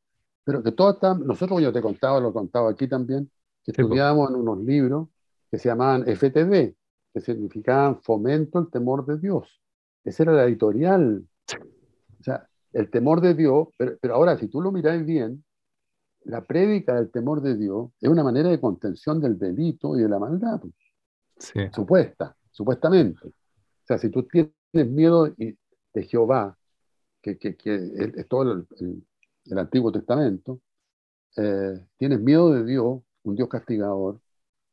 pero que todas están, nosotros yo te he contado, lo he contado aquí también, que Sí, estudiábamos en unos libros que se llamaban FTD, que significaban Fomento el Temor de Dios. Esa era la editorial. O sea, el temor de Dios, pero, pero ahora si tú lo miras bien, la prédica del temor de Dios es una manera de contención del delito y de la maldad, pues, Sí, supuesta, supuestamente. O sea, si tú tienes miedo de Jehová, que, que, que es, todo el, el- el Antiguo Testamento, eh, tienes miedo de Dios, un Dios castigador,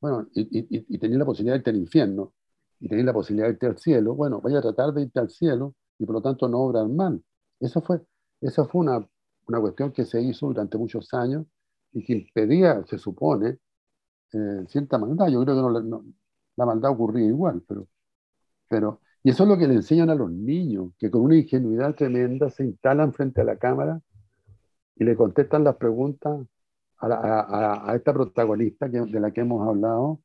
bueno, y, y, y- y tenés la posibilidad de irte al infierno, y tenés la posibilidad de irte al cielo, bueno, vaya a tratar de irte al cielo y por lo tanto no obrar mal. Eso fue, esa fue una, una cuestión que se hizo durante muchos años y que impedía, se supone, eh, cierta maldad. Yo creo que no, no- la maldad ocurría igual, pero, pero, y eso es lo que le enseñan a los niños, que con una ingenuidad tremenda se instalan frente a la cámara y le contestan las preguntas a, la- a- a- esta protagonista que- de la que hemos hablado,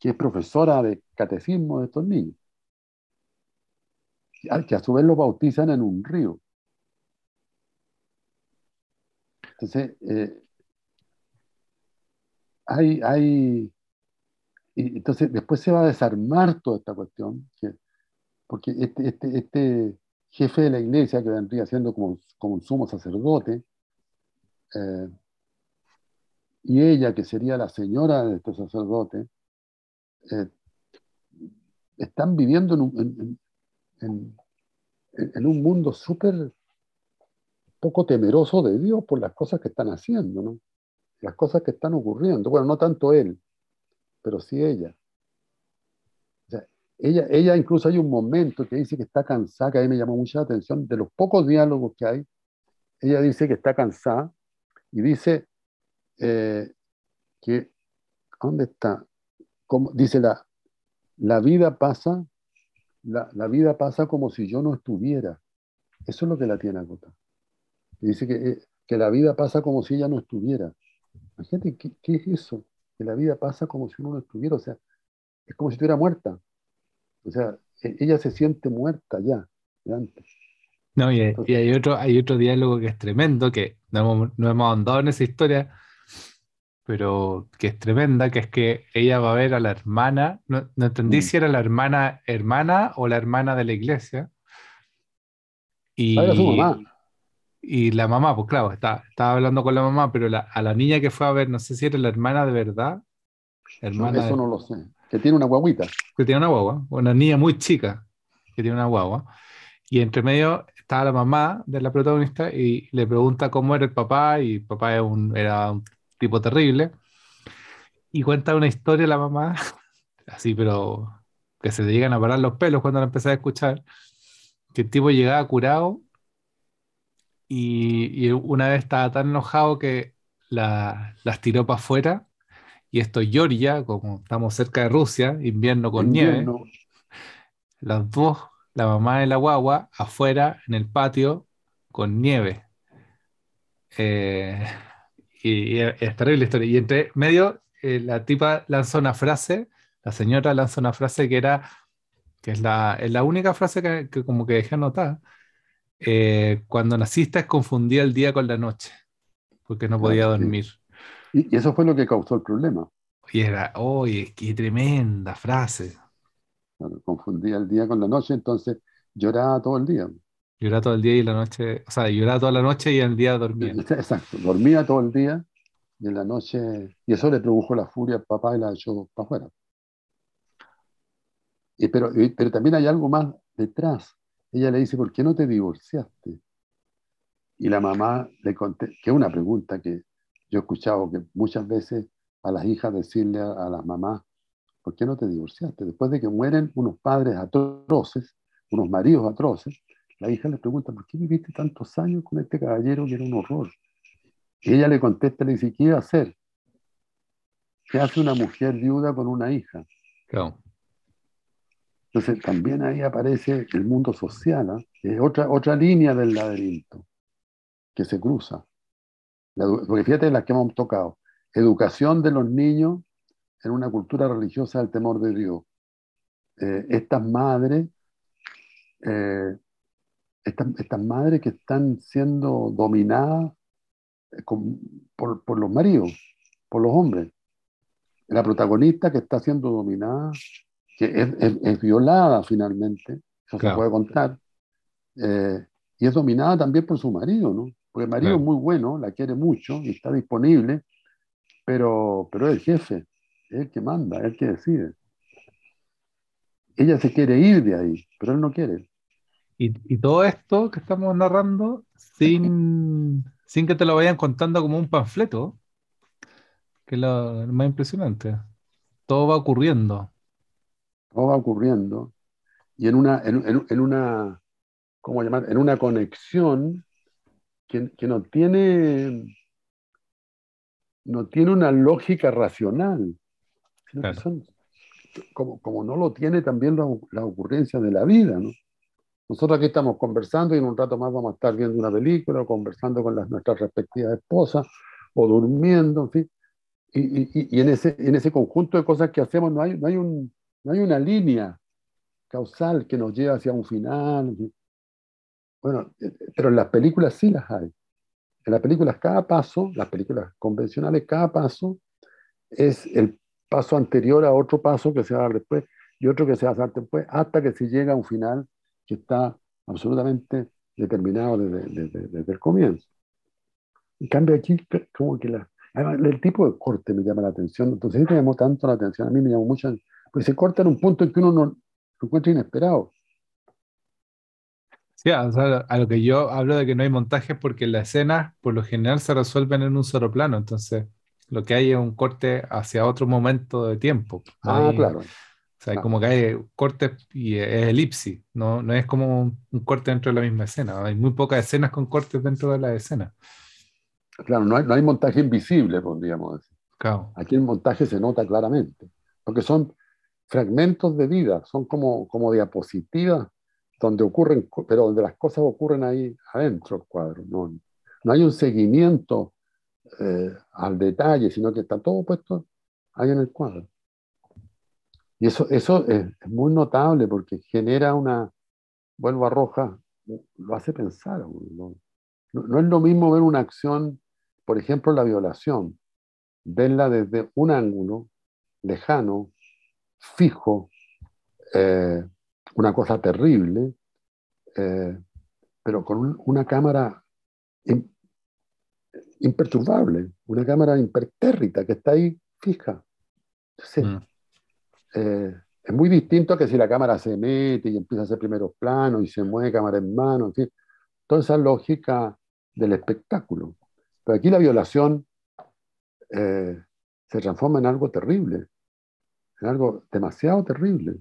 que es profesora de catecismo de estos niños, que a su vez los bautizan en un río. Entonces, eh, hay, hay, y entonces después se va a desarmar toda esta cuestión, que- porque este, este, este jefe de la iglesia, que vendría siendo como, como un sumo sacerdote, eh, y ella, que sería la señora de este sacerdote, eh, están viviendo en un, en- en un mundo súper poco temeroso de Dios por las cosas que están haciendo, ¿no? Las cosas que están ocurriendo. Bueno, no tanto él, pero sí ella. Ella, ella incluso hay un momento que dice que está cansada, que a mí me llamó mucha atención, de los pocos diálogos que hay, ella dice que está cansada y dice eh, que, ¿dónde está? Como, dice la, la vida pasa, la, la, vida pasa como si yo no estuviera. Eso es lo que la tiene agotada. Dice que, eh, que, la vida pasa como si ella no estuviera. Imagínate, ¿qué, ¿qué, es eso? Que la vida pasa como si uno no estuviera. O sea, es como si estuviera muerta. O sea, e, ella se siente muerta ya, de antes. No, y, hay, y hay, otro, hay otro diálogo que es tremendo, que no hemos, no hemos andado en esa historia, pero que es tremenda, que es que ella va a ver a la hermana, no, no entendí mm. si era la hermana hermana o la hermana de la iglesia. Y, ah, su mamá. Y la mamá, pues claro, está, estaba hablando con la mamá, pero la, a la niña que fue a ver, no sé si era la hermana de verdad. Hermana eso de, no lo sé. Que tiene una guaguita. Que tiene una guagua, una niña muy chica que tiene una guagua. Y entre medio estaba la mamá de la protagonista y le pregunta cómo era el papá y el papá era un, era un tipo terrible. Y cuenta una historia la mamá, así, pero que se le llegan a parar los pelos cuando la empecé a escuchar, que el tipo llegaba curado y, y una vez estaba tan enojado que la, las tiró para afuera. Y esto es Georgia, como estamos cerca de Rusia, invierno con invierno. nieve. Las dos la mamá de la guagua afuera en el patio con nieve. Eh, y, y, es terrible la historia. Y entre medio, eh, la tipa lanzó una frase, la señora lanzó una frase que era, que es la, es la única frase que, que, como que dejé anotada. Eh, cuando naciste confundía el día con la noche, porque no podía dormir. Y, y, eso fue lo que causó el problema. Y era, oye, qué tremenda frase confundía el día con la noche, entonces lloraba todo el día. Lloraba todo el día y la noche, o sea, lloraba toda la noche y el día dormía. Exacto, dormía todo el día y en la noche, y eso le produjo la furia al papá y la echó para afuera. Y, pero, pero también hay algo más detrás. Ella le dice, ¿por qué no te divorciaste? Y la mamá le conté, que es una pregunta que yo he escuchado que muchas veces a las hijas decirle a, a las mamás, ¿por qué no te divorciaste? Después de que mueren unos padres atroces, unos maridos atroces, la hija le pregunta, ¿por qué viviste tantos años con este caballero que era un horror? Y ella le contesta, le dice, ¿qué iba a hacer? ¿Qué hace una mujer viuda con una hija? Claro. Entonces también ahí aparece el mundo social, ¿eh? es otra, otra línea del laberinto que se cruza. La, porque fíjate las que hemos tocado. Educación de los niños en una cultura religiosa del temor de Dios. Eh, estas madres, eh, estas, estas, madres que están siendo dominadas eh, por, por, los maridos, por los hombres. La protagonista que está siendo dominada, que es, es, es violada finalmente, eso claro. se puede contar, eh, y es dominada también por su marido, ¿no? Porque el marido claro. es muy bueno, la quiere mucho y está disponible, pero, pero es el jefe es el que manda, es el que decide. Ella se quiere ir de ahí, pero él no quiere. Y, y todo esto que estamos narrando sin, sin que te lo vayan contando como un panfleto, que es lo, lo más impresionante. Todo va ocurriendo. Todo va ocurriendo. Y en una, en, en, en una, ¿cómo llamar? En una conexión que, que no tiene no tiene una lógica racional. Claro. Son, como, como, no lo tiene también la, la, ocurrencia de la vida, ¿no? Nosotros aquí estamos conversando y en un rato más vamos a estar viendo una película o conversando con las, nuestras respectivas esposas o durmiendo, en fin. Y, y, y, en, ese, en ese conjunto de cosas que hacemos no hay, no hay, un, no hay una línea causal que nos lleve hacia un final. Bueno, eh, pero en las películas sí las hay. En las películas cada paso, las películas convencionales, cada paso es el paso anterior a otro paso que se va a dar después y otro que se va a dar después, hasta que se llega a un final que está absolutamente determinado desde, desde, desde el comienzo. En cambio aquí, como que la, el tipo de corte me llama la atención, entonces me llamó tanto la atención, a mí me llamó mucho, pues se corta en un punto en que uno no lo encuentra inesperado. Sí, o sea, a lo que yo hablo de que no hay montajes porque las escenas por lo general se resuelven en un solo plano, entonces lo que hay es un corte hacia otro momento de tiempo. No Ah, hay- claro. O sea, Claro. como que hay cortes y es elipsis, no, no es como un, un corte dentro de la misma escena. Hay muy pocas escenas con cortes dentro de la escena. Claro, no hay, no hay montaje invisible, podríamos decir. Claro. Aquí el montaje se nota claramente, porque son fragmentos de vida, son como, como diapositivas donde ocurren, pero donde las cosas ocurren ahí adentro del cuadro. No, no hay un seguimiento eh, al detalle, sino que está todo puesto ahí en el cuadro. Y eso, eso es, muy notable porque genera una, vuelvo a Roja, lo hace pensar. No, no es lo mismo ver una acción, por ejemplo, la violación, verla desde un ángulo lejano, fijo, eh, una cosa terrible, eh, pero con un- una cámara im- imperturbable, una cámara impertérrita que está ahí fija. Entonces, Mm. eh, es muy distinto a que si la cámara se mete y empieza a hacer primeros planos y se mueve cámara en mano, en fin, toda esa lógica del espectáculo. Pero aquí la violación eh, se transforma en algo terrible, algo demasiado terrible.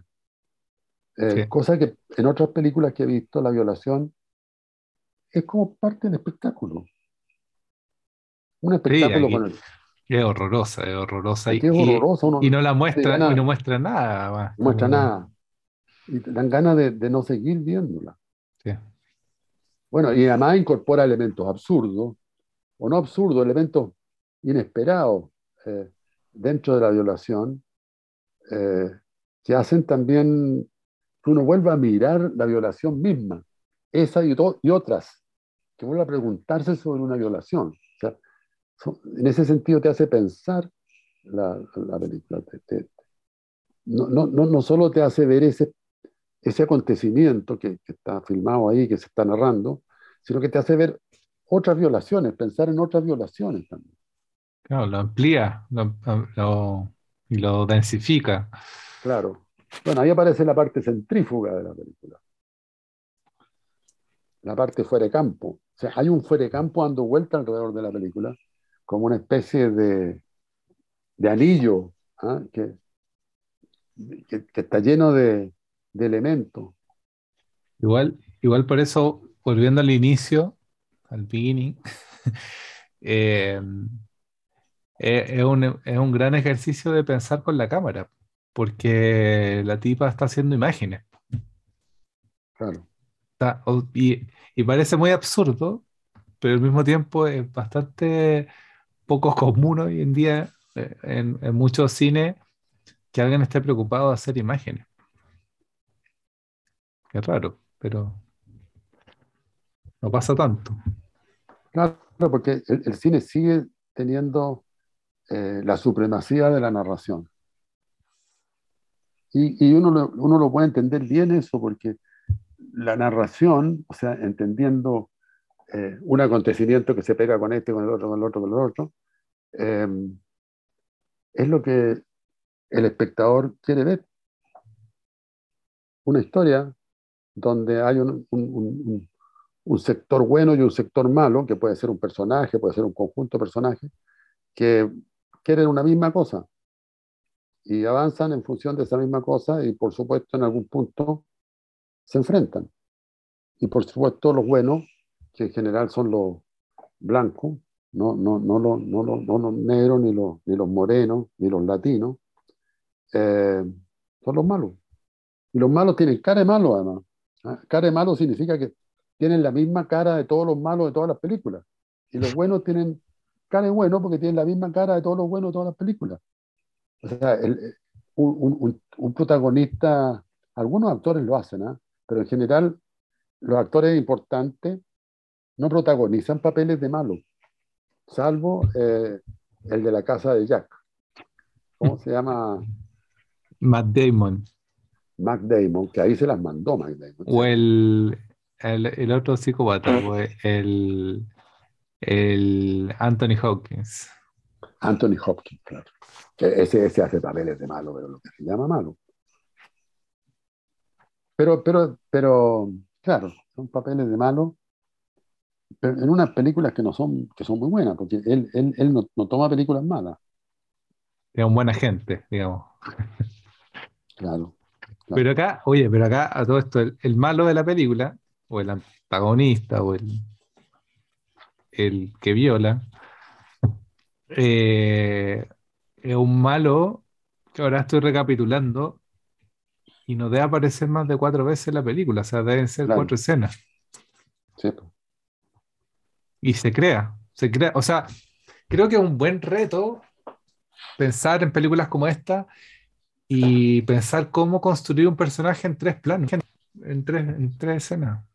Eh, Sí. Cosa que en otras películas que he visto, la violación es como parte del espectáculo. Un espectáculo con el, Es horrorosa, es horrorosa. Y, es y- horroroso, uno y no la muestra, gana. y no muestra nada. más. no muestra nada. Y te dan ganas de, de no seguir viéndola. Sí. Bueno, y además incorpora elementos absurdos, o no absurdos, elementos inesperados eh, dentro de la violación, eh, que hacen también que uno vuelva a mirar la violación misma, esa y, y otras, que vuelva a preguntarse sobre una violación. O sea, son- en ese sentido te hace pensar la, la película. te- te- no, no, no solo te hace ver ese, ese acontecimiento que, que está filmado ahí, que se está narrando, sino que te hace ver otras violaciones, pensar en otras violaciones también. Claro, lo amplía lo- lo- y lo densifica. Claro. Bueno, ahí aparece la parte centrífuga de la película. La parte fuera de campo. O sea, hay un fuera de campo dando vuelta alrededor de la película, como una especie de, de anillo ¿ah? que, que, que está lleno de, de elementos. Igual, igual por eso, volviendo al inicio, al beginning, eh, es un, es un gran ejercicio de pensar con la cámara, porque la tipa está haciendo imágenes. Claro. Está- y, y parece muy absurdo, pero al mismo tiempo es bastante poco común hoy en día eh, en, en muchos cines que alguien esté preocupado de hacer imágenes. Qué raro, pero no pasa tanto. Claro, porque el, el cine sigue teniendo eh, la supremacía de la narración. Y, y uno, lo, uno lo puede entender bien eso, porque la narración, o sea, entendiendo eh, un acontecimiento que se pega con este, con el otro, con el otro, con el otro, eh, es lo que el espectador quiere ver. Una historia donde hay un, un, un, un, sector bueno y un sector malo, que puede ser un personaje, puede ser un conjunto de personajes, que quieren una misma cosa y avanzan en función de esa misma cosa y por supuesto en algún punto se enfrentan. Y por supuesto los buenos, que en general son los blancos, no, no, no, los, no, los, no los negros, ni los, ni los morenos, ni los latinos, eh, son los malos. Y los malos tienen cara de malo además. ¿Ah? Cara de malo significa que tienen la misma cara de todos los malos de todas las películas. Y los buenos tienen cara de bueno porque tienen la misma cara de todos los buenos de todas las películas. O sea, el, un, un, un, protagonista, algunos actores lo hacen, ¿eh? pero en general los actores importantes no protagonizan papeles de malo, salvo eh, el de la casa de Jack. ¿Cómo se llama? Matt Damon. Mac Damon, que ahí se las mandó Mac Damon. O el, el, el otro psicópata, el, el Anthony Hopkins. Anthony Hopkins, claro. Ese, ese hace papeles de malo, pero lo que se llama malo. Pero, pero, pero, claro, son papeles de malo, pero en unas películas que no son, que son muy buenas, porque él, él, él no, no toma películas malas. Es un buen agente, digamos. Claro. Pero acá, oye, pero acá a todo esto, el, el malo de la película, o el antagonista, o el, el que viola, eh, es un malo que ahora estoy recapitulando y no debe aparecer más de cuatro veces en la película, o sea, deben ser Claro. cuatro escenas. Sí. Y se crea, se crea, o sea, creo que es un buen reto pensar en películas como esta y pensar cómo construir un personaje en tres planos, en tres, en tres escenas.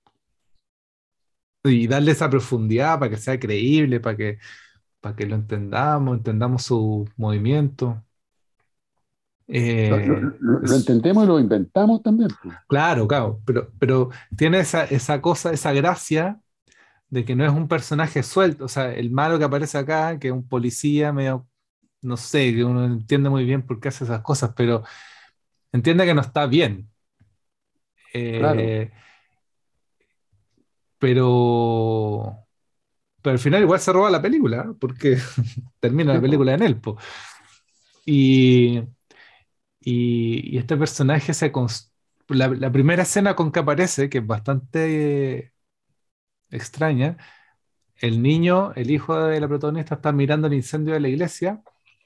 Y darle esa profundidad para que sea creíble, para que, para que lo entendamos, entendamos su movimiento. Eh, Lo, lo- lo- entendemos y lo inventamos también. Claro, claro, pero, pero tiene esa, esa cosa, esa gracia de que no es un personaje suelto, o sea, el malo que aparece acá, que es un policía medio, no sé, que uno no entiende muy bien por qué hace esas cosas, pero entiende que no está bien. Eh, Claro. Pero, pero al final igual se roba la película, ¿eh? porque termina la película en él. po. Y, y, y este personaje se la, la primera escena con que aparece, que es bastante extraña, el niño, el hijo de la protagonista, está mirando el incendio de la iglesia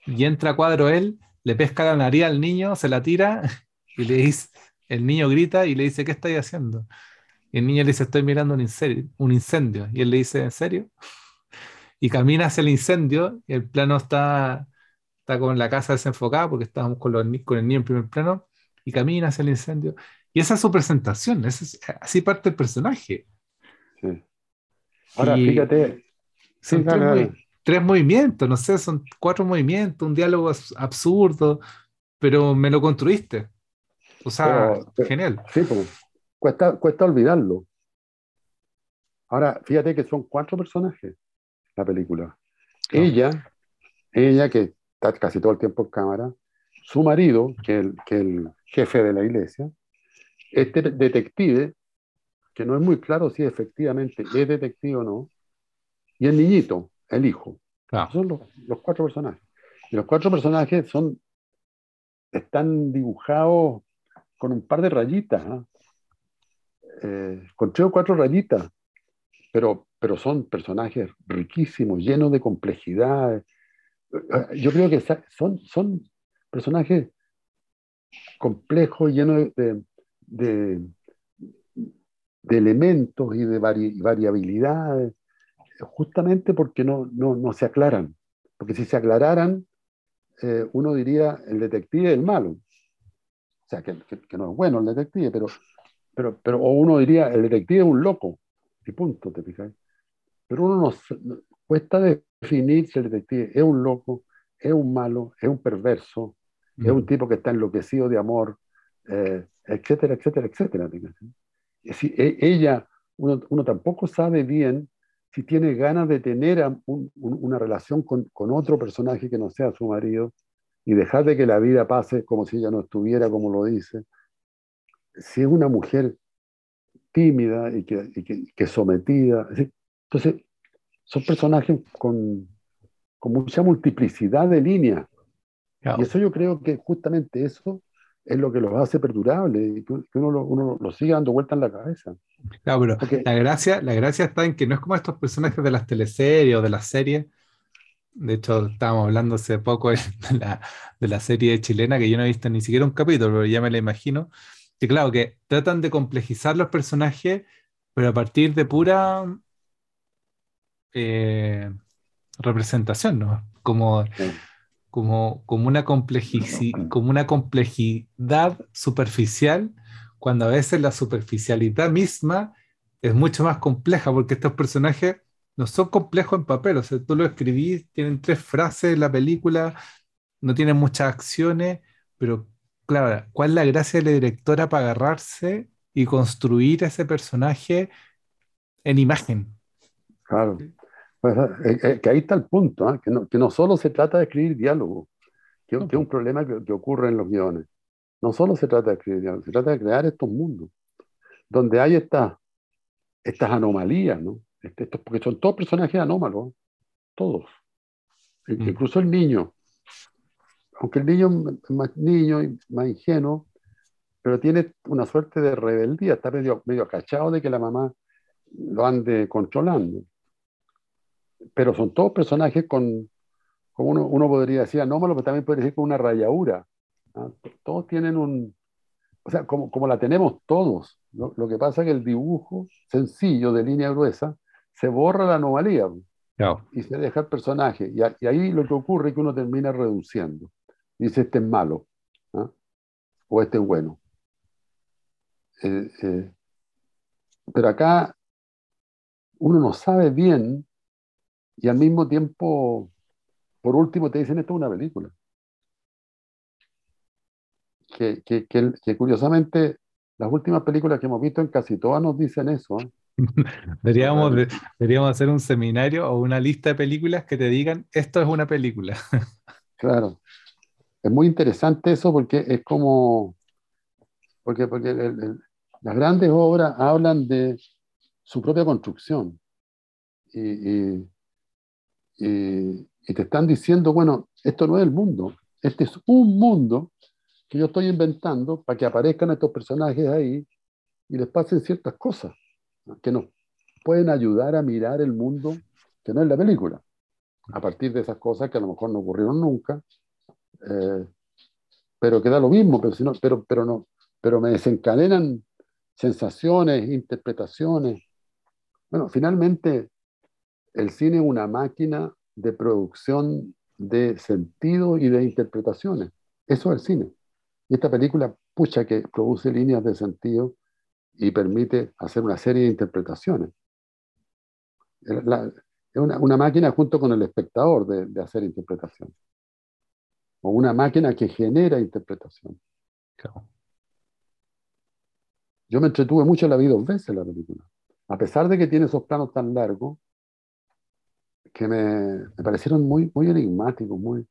y entra a cuadro él, le pesca la nariz al niño, se la tira y le dice, el niño grita y le dice, ¿qué estáis haciendo? Y el niño le dice, estoy mirando un incendio, un incendio. Y él le dice, ¿en serio? Y camina hacia el incendio y el plano está, está con la casa desenfocada porque estábamos con, los ni- con el niño en primer plano y camina hacia el incendio. Y esa es su presentación, ese es- así parte el personaje. Sí. Ahora, Y- fíjate, Son Sí, tres, movi- dale. tres movimientos, no sé, son cuatro movimientos, un diálogo abs- absurdo, pero me lo construiste. O sea, Pero- pero- genial. sí, pues, cuesta, cuesta olvidarlo. Ahora, fíjate que son cuatro personajes la película. Claro. Ella, ella que está casi todo el tiempo en cámara, su marido, que es el, que el jefe de la iglesia, este detective, que no es muy claro si efectivamente es detective o no, y el niñito, el hijo. Claro. Son los, los cuatro personajes. Y los cuatro personajes son, están dibujados con un par de rayitas, ¿ah? Eh, con tres o cuatro rayitas, pero, pero son personajes riquísimos, llenos de complejidad. Eh, Yo creo que son, son personajes complejos, llenos de, de, de elementos y de vari- variabilidades, justamente porque no, no, no se aclaran. Porque si se aclararan, eh, uno diría el detective es el malo. O sea, que no es bueno el detective, pero, pero, pero o uno diría el detective es un loco. Y punto, ¿te fijas? Pero uno no, s- no- cuesta definir si el detective es un loco, es un malo, es un perverso, es un tipo que está enloquecido de amor, eh, etcétera, etcétera, etcétera. decir, e- ella, uno, uno tampoco sabe bien si tiene ganas de tener a un- un- una relación con, con otro personaje que no sea su marido y dejar de que la vida pase como si ella no estuviera, como lo dice. Si es una mujer tímida y que, y que, que sometida. Entonces, son personajes con, con mucha multiplicidad de líneas. Claro. Y eso yo creo que justamente eso es lo que los hace perdurables y que uno lo, uno lo siga dando vuelta en la cabeza. Claro, pero Porque- la gracia, la gracia está en que no es como estos personajes de las teleseries o de las series. De hecho, estábamos hablando hace poco de la, de la serie chilena que yo no he visto ni siquiera un capítulo, pero ya me la imagino. Que claro, que tratan de complejizar los personajes, pero a partir de pura eh, representación, ¿no? Como, Sí. como, como, una como una complejidad superficial, cuando a veces la superficialidad misma es mucho más compleja, porque estos personajes no son complejos en papel, o sea, tú lo escribís, tienen tres frases en la película, no tienen muchas acciones, pero claro, ¿cuál es la gracia de la directora para agarrarse y construir ese personaje en imagen? Claro. Pues, eh, eh, que ahí está el punto, ¿ah? que, no, que no solo se trata de escribir diálogo, que, es un problema que, que ocurre en los guiones. No solo se trata de escribir diálogo, se trata de crear estos mundos, donde hay esta, estas anomalías, ¿no? Este, estos- porque son todos personajes anómalos, todos. E- Mm. Incluso el niño. Aunque el niño es más niño y más ingenuo, pero tiene una suerte de rebeldía, está medio, medio cachado de que la mamá lo ande controlando. Pero son todos personajes con, como uno, uno podría decir anómalos, pero también podría decir con una rayadura. ¿ah? Todos tienen un, o sea, como, como la tenemos todos. Lo, lo que pasa es que el dibujo sencillo de línea gruesa se borra la anomalía y se deja el personaje. Y, a- y ahí lo que ocurre es que uno termina reduciendo. Dice, este es malo, ¿ah? o este es bueno. Eh, eh, pero acá uno no sabe bien y al mismo tiempo, por último, te dicen, esto es una película. Que, que- que- que curiosamente, las últimas películas que hemos visto en casi todas nos dicen eso. ¿eh? Deberíamos, de- deberíamos hacer un seminario o una lista de películas que te digan, esto es una película. Claro. Es muy interesante eso porque es como, porque, porque el- el- las grandes obras hablan de su propia construcción. Y, y- y- y te están diciendo, bueno, esto no es el mundo, este es un mundo que yo estoy inventando para que aparezcan estos personajes ahí y les pasen ciertas cosas que nos pueden ayudar a mirar el mundo que no es la película, a partir de esas cosas que a lo mejor no ocurrieron nunca, eh, pero que da lo mismo, pero, si no, pero, pero, no, pero me desencadenan sensaciones, interpretaciones. Bueno, finalmente el cine es una máquina de producción de sentido y de interpretaciones. Eso es el cine. Y esta película, pucha, que produce líneas de sentido y permite hacer una serie de interpretaciones. Es una, una máquina junto con el espectador de, de hacer interpretación. O una máquina que genera interpretación. Claro. Yo me entretuve mucho, la vi dos veces la película. A pesar de que tiene esos planos tan largos, que me, me parecieron muy, muy enigmáticos, muy...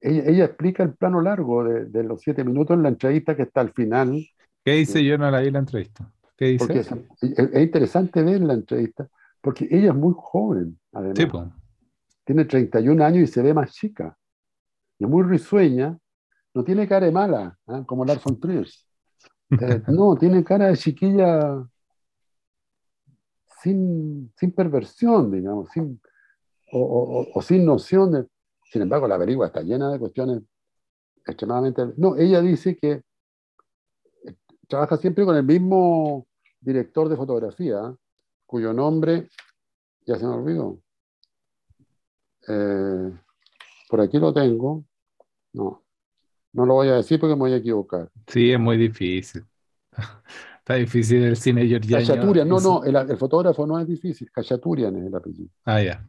Ella, ella explica el plano largo de, de los siete minutos en la entrevista que está al final, ¿Qué dice? Yo no la vi la entrevista. ¿Qué dice? porque es, es- es interesante ver la entrevista, porque ella es muy joven, además. Sí, po. Tiene 31 años y se ve más chica. Y muy risueña, no tiene cara de mala, ¿ah? como Lars von Trier. Eh, no, tiene cara de chiquilla sin, sin perversión, digamos, sin, o, o- o- o sin noción de... Sin embargo, la película está llena de cuestiones extremadamente... No, ella dice que eh, trabaja siempre con el mismo director de fotografía, cuyo nombre ya se me olvidó. Eh, por aquí lo tengo. No, no lo voy a decir porque me voy a equivocar. Sí, es muy difícil. Está difícil el cine georgiano. Cachaturian, no, no, el, el fotógrafo no es difícil. Cachaturian es el apellido. Ah, ya.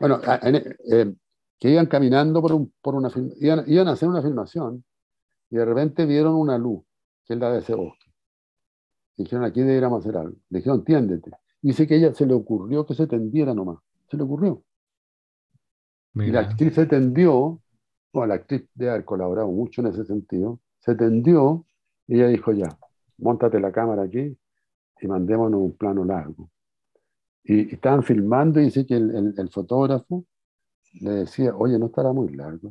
Bueno, eh, que iban caminando por, un, por una iban, iban a hacer una filmación y de repente vieron una luz, que es la de ese bosque. Dijeron, aquí deberíamos hacer algo. Dijeron, tiéndete. Y dice que a ella se le ocurrió que se tendiera nomás. Se le ocurrió. Y la actriz se tendió, bueno, la actriz debe haber colaborado mucho en ese sentido, se tendió y ella dijo, ya, montate la cámara aquí y mandémonos un plano largo. Y, estaban filmando y dice que el, fotógrafo le decía, oye, no estará muy largo.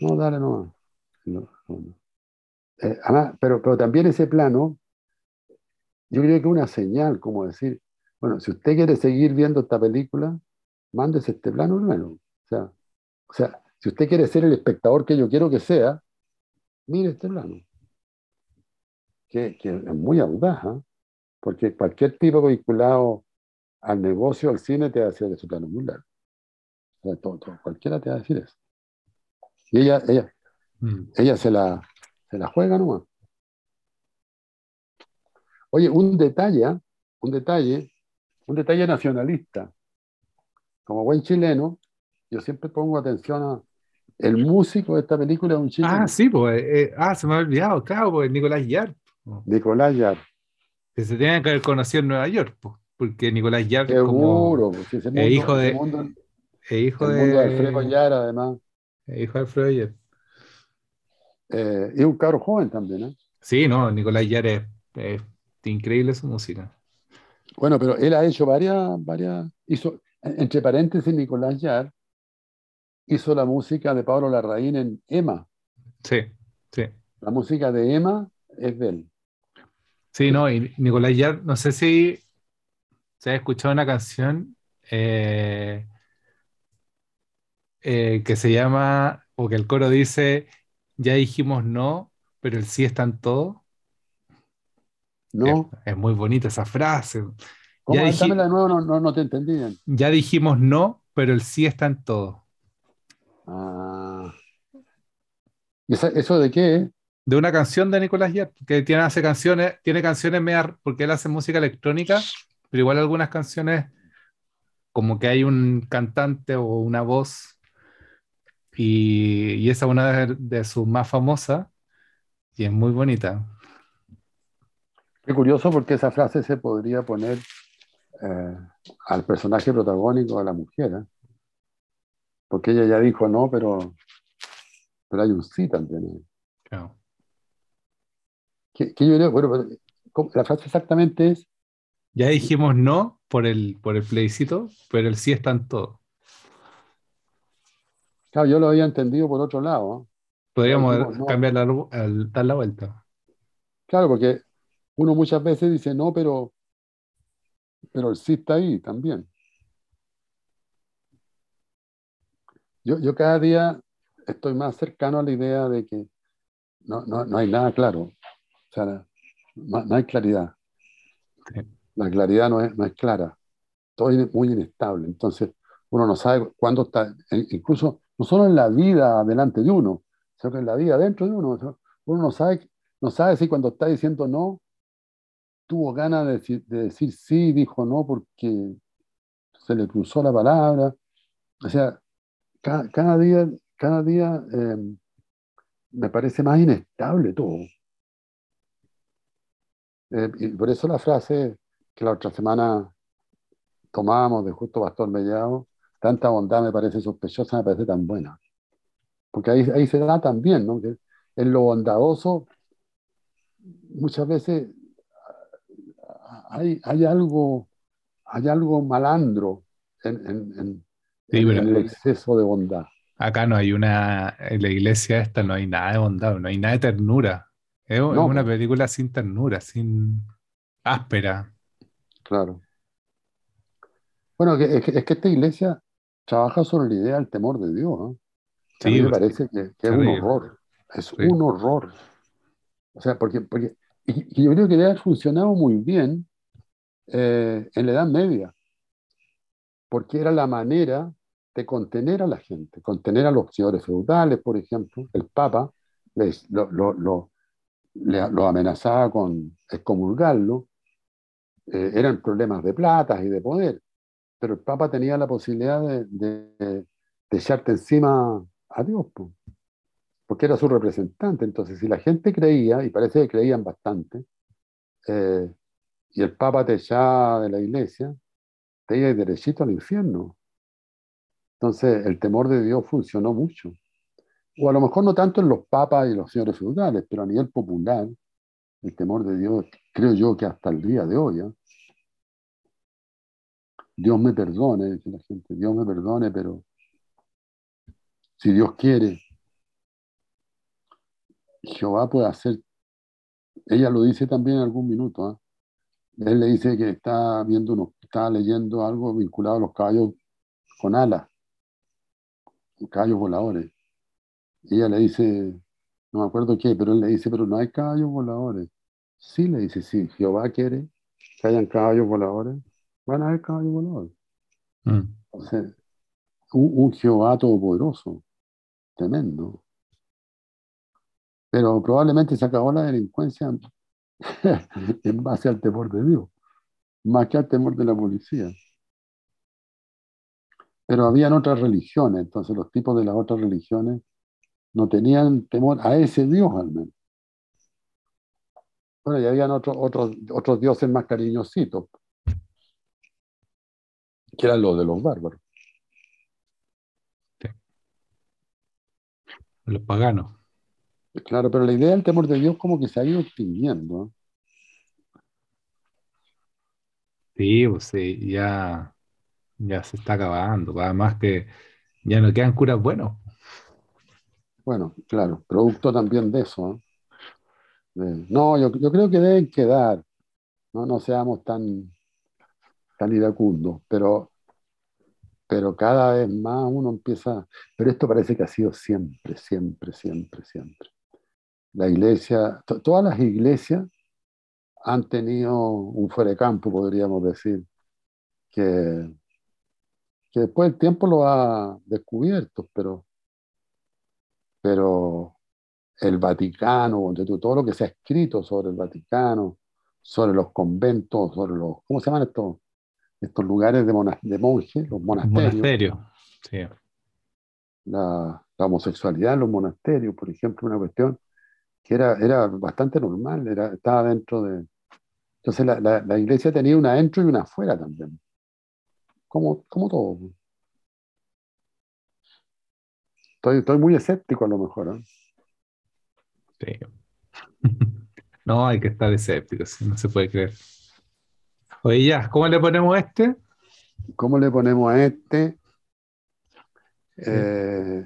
No, dale nomás. No. Eh, pero, pero también ese plano, yo creo que una señal, como decir, bueno, si usted quiere seguir viendo esta película, mándese este plano nuevo. O sea, o sea, si usted quiere ser el espectador que yo quiero que sea, mire este plano. Que, que es muy audaz, ¿ah? porque cualquier tipo vinculado al negocio, al cine, te va a decir que su plano es muy largo. O sea, todo- todo- cualquiera te va a decir eso. Y ella, ella, Mm. ella se la, se la juega nomás. Oye, un detalle, ¿ah? un detalle, un detalle nacionalista. Como buen chileno, yo siempre pongo atención a el músico de esta película es un chileno, Ah, sí, pues. eh, ah, se me ha olvidado, claro, pues Nicolás Yard. po, Nicolás Yar. Que se tenían que haber conocido en Nueva York, po, porque Nicolás Yard es como Seguro, ese mundo, hijo de- ese mundo, es hijo el de, mundo de Alfredo Yar, además, es hijo de Alfredo Yard. eh, y un cabro joven también, ¿eh? Sí, no, Nicolás Yard es, es increíble su música. Bueno, pero él ha hecho varias, varias, hizo, entre paréntesis, Nicolás Yar hizo la música de Pablo Larraín en Emma. Sí, sí. La música de Emma es de él. Sí, no, y Nicolás Yar, no sé si se ha escuchado una canción eh, eh, que se llama, o que el coro dice, ya dijimos no, pero el sí está en todo. No, Es, es muy bonita esa frase. ¿cómo? ya de nuevo, no, no, no te entendí. Ya dijimos no, pero el sí está en todo. Ah. ¿Y esa- ¿Eso de qué? De una canción de Nicolás Yard, que tiene, hace canciones, tiene canciones media- porque él hace música electrónica, pero igual algunas canciones como que hay un cantante o una voz y, y esa es una de, de sus más famosas y es muy bonita. Qué curioso porque esa frase se podría poner eh, al personaje protagónico, a la mujer. ¿eh? Porque ella ya dijo no, pero, pero hay un sí también. Claro. Que, que yo creo, bueno, ¿cómo? la frase exactamente es, Ya dijimos no por el, por el plebiscito, pero el sí está en todo. claro, yo lo había entendido por otro lado. Podríamos no. cambiar la, al- dar la vuelta. Claro, porque uno muchas veces dice no, pero, pero el sí está ahí también. Yo, yo cada día estoy más cercano a la idea de que no, no, no hay nada claro. O sea, no, no hay claridad. La claridad no es, no es clara. Todo es muy inestable. Entonces, uno no sabe cuándo está, e- incluso no solo en la vida delante de uno, sino que en la vida dentro de uno. Uno no sabe, no sabe si cuando está diciendo no, tuvo ganas de decir, de decir sí, dijo no porque se le cruzó la palabra. O sea, cada, día, cada día eh, me parece más inestable todo. Eh, y por eso la frase que la otra semana tomábamos de Justo Pastor Mellado, tanta bondad me parece sospechosa, me parece tan buena. Porque ahí, ahí se da también, ¿no? Que en lo bondadoso muchas veces hay, hay algo, hay algo malandro en- Sí, pero- el exceso de bondad. Acá no hay una, en la iglesia esta no hay nada de bondad, no hay nada de ternura. Es una pues. película sin ternura, sin áspera. Claro. Bueno, es, que, es que esta iglesia trabaja sobre la idea del temor de Dios, ¿no? Que a Sí, mí me pues, parece que, que es un horror. Es Sí. un horror. O sea, porque, porque y, yo creo que debe haber funcionado muy bien eh, en la Edad Media, porque era la manera de contener a la gente, contener a los señores feudales, por ejemplo. El Papa les, lo, lo- lo- amenazaba con excomulgarlo. Eh, eran problemas de plata y de poder, pero el Papa tenía la posibilidad de, de- echarte encima a Dios, po, porque era su representante. Entonces, si la gente creía, y parece que creían bastante, eh, y el Papa te echaba de la iglesia, te ibas derechito al infierno. Entonces, el temor de Dios funcionó mucho. O a lo mejor no tanto en los papas y los señores feudales, pero a nivel popular, el temor de Dios, creo yo que hasta el día de hoy, ¿eh? Dios me perdone, dice la gente, Dios me perdone, pero si Dios quiere, Jehová puede hacer, ella lo dice también en algún minuto, ¿eh? Él le dice que está viendo unos, está leyendo algo vinculado a los caballos con alas, caballos voladores. Y ella le dice, no me acuerdo qué, pero él le dice, pero no hay caballos voladores. Sí, le dice, sí, Jehová quiere que hayan caballos voladores, van a haber caballos voladores. Mm. Entonces, un, un Jehová todopoderoso, tremendo. Pero probablemente se acabó la delincuencia en base al temor de Dios, más que al temor de la policía. Pero habían otras religiones, entonces los tipos de las otras religiones no tenían temor a ese Dios al menos. Bueno, y habían otros, otros, otros dioses más cariñositos, que eran los de los bárbaros. Los paganos. Claro, pero la idea del temor de Dios como que se ha ido extinguiendo. Sí, pues sí, ya, ya se está acabando. Además que ya no quedan curas buenos. Bueno, claro, producto también de eso. ¿eh? No, yo, yo creo que deben quedar. No, no seamos tan, tan iracundos, pero, pero cada vez más uno empieza. Pero esto parece que ha sido siempre, siempre, siempre, siempre. La iglesia, to- todas las iglesias han tenido un fuera de campo, podríamos decir, que, que después el tiempo lo ha descubierto, pero, pero el Vaticano, todo lo que se ha escrito sobre el Vaticano, sobre los conventos, sobre los, ¿cómo se llaman estos, estos lugares de, mona- de monjes, los monasterios? Monasterio. Sí. la, la homosexualidad en los monasterios, por ejemplo, una cuestión que era, era bastante normal, era, estaba dentro de... Entonces la, la- la iglesia tenía una adentro y una afuera también, como, como todo. Estoy, estoy muy escéptico a lo mejor. ¿eh? Sí. No, hay que estar escéptico, no se puede creer. Oye, ya, ¿cómo le ponemos este? ¿Cómo le ponemos a este? Eh,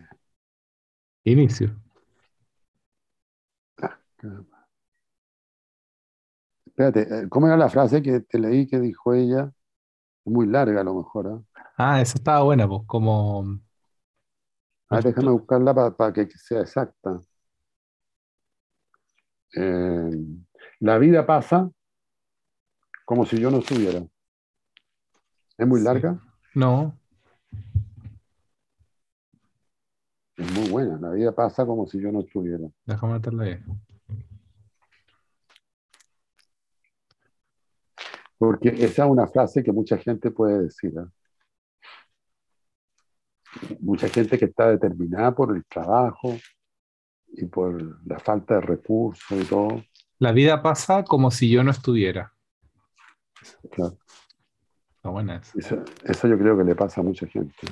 Inicio. espérate, eh, ¿cómo era la frase que te leí que dijo ella? Muy larga a lo mejor. ¿eh? Ah, esa estaba buena, pues, como. Ah, déjame buscarla para que sea exacta. Eh, la vida pasa como si yo no estuviera. ¿Es muy Sí. larga? No, Es muy buena. La vida pasa como si yo no estuviera. déjame meterla ahí. Porque esa es una frase que mucha gente puede decir. ¿eh? Mucha gente que está determinada por el trabajo y por la falta de recursos y todo. La vida pasa como si yo no estuviera. Claro. Está buena esa. Eso, eso yo creo que le pasa a mucha gente.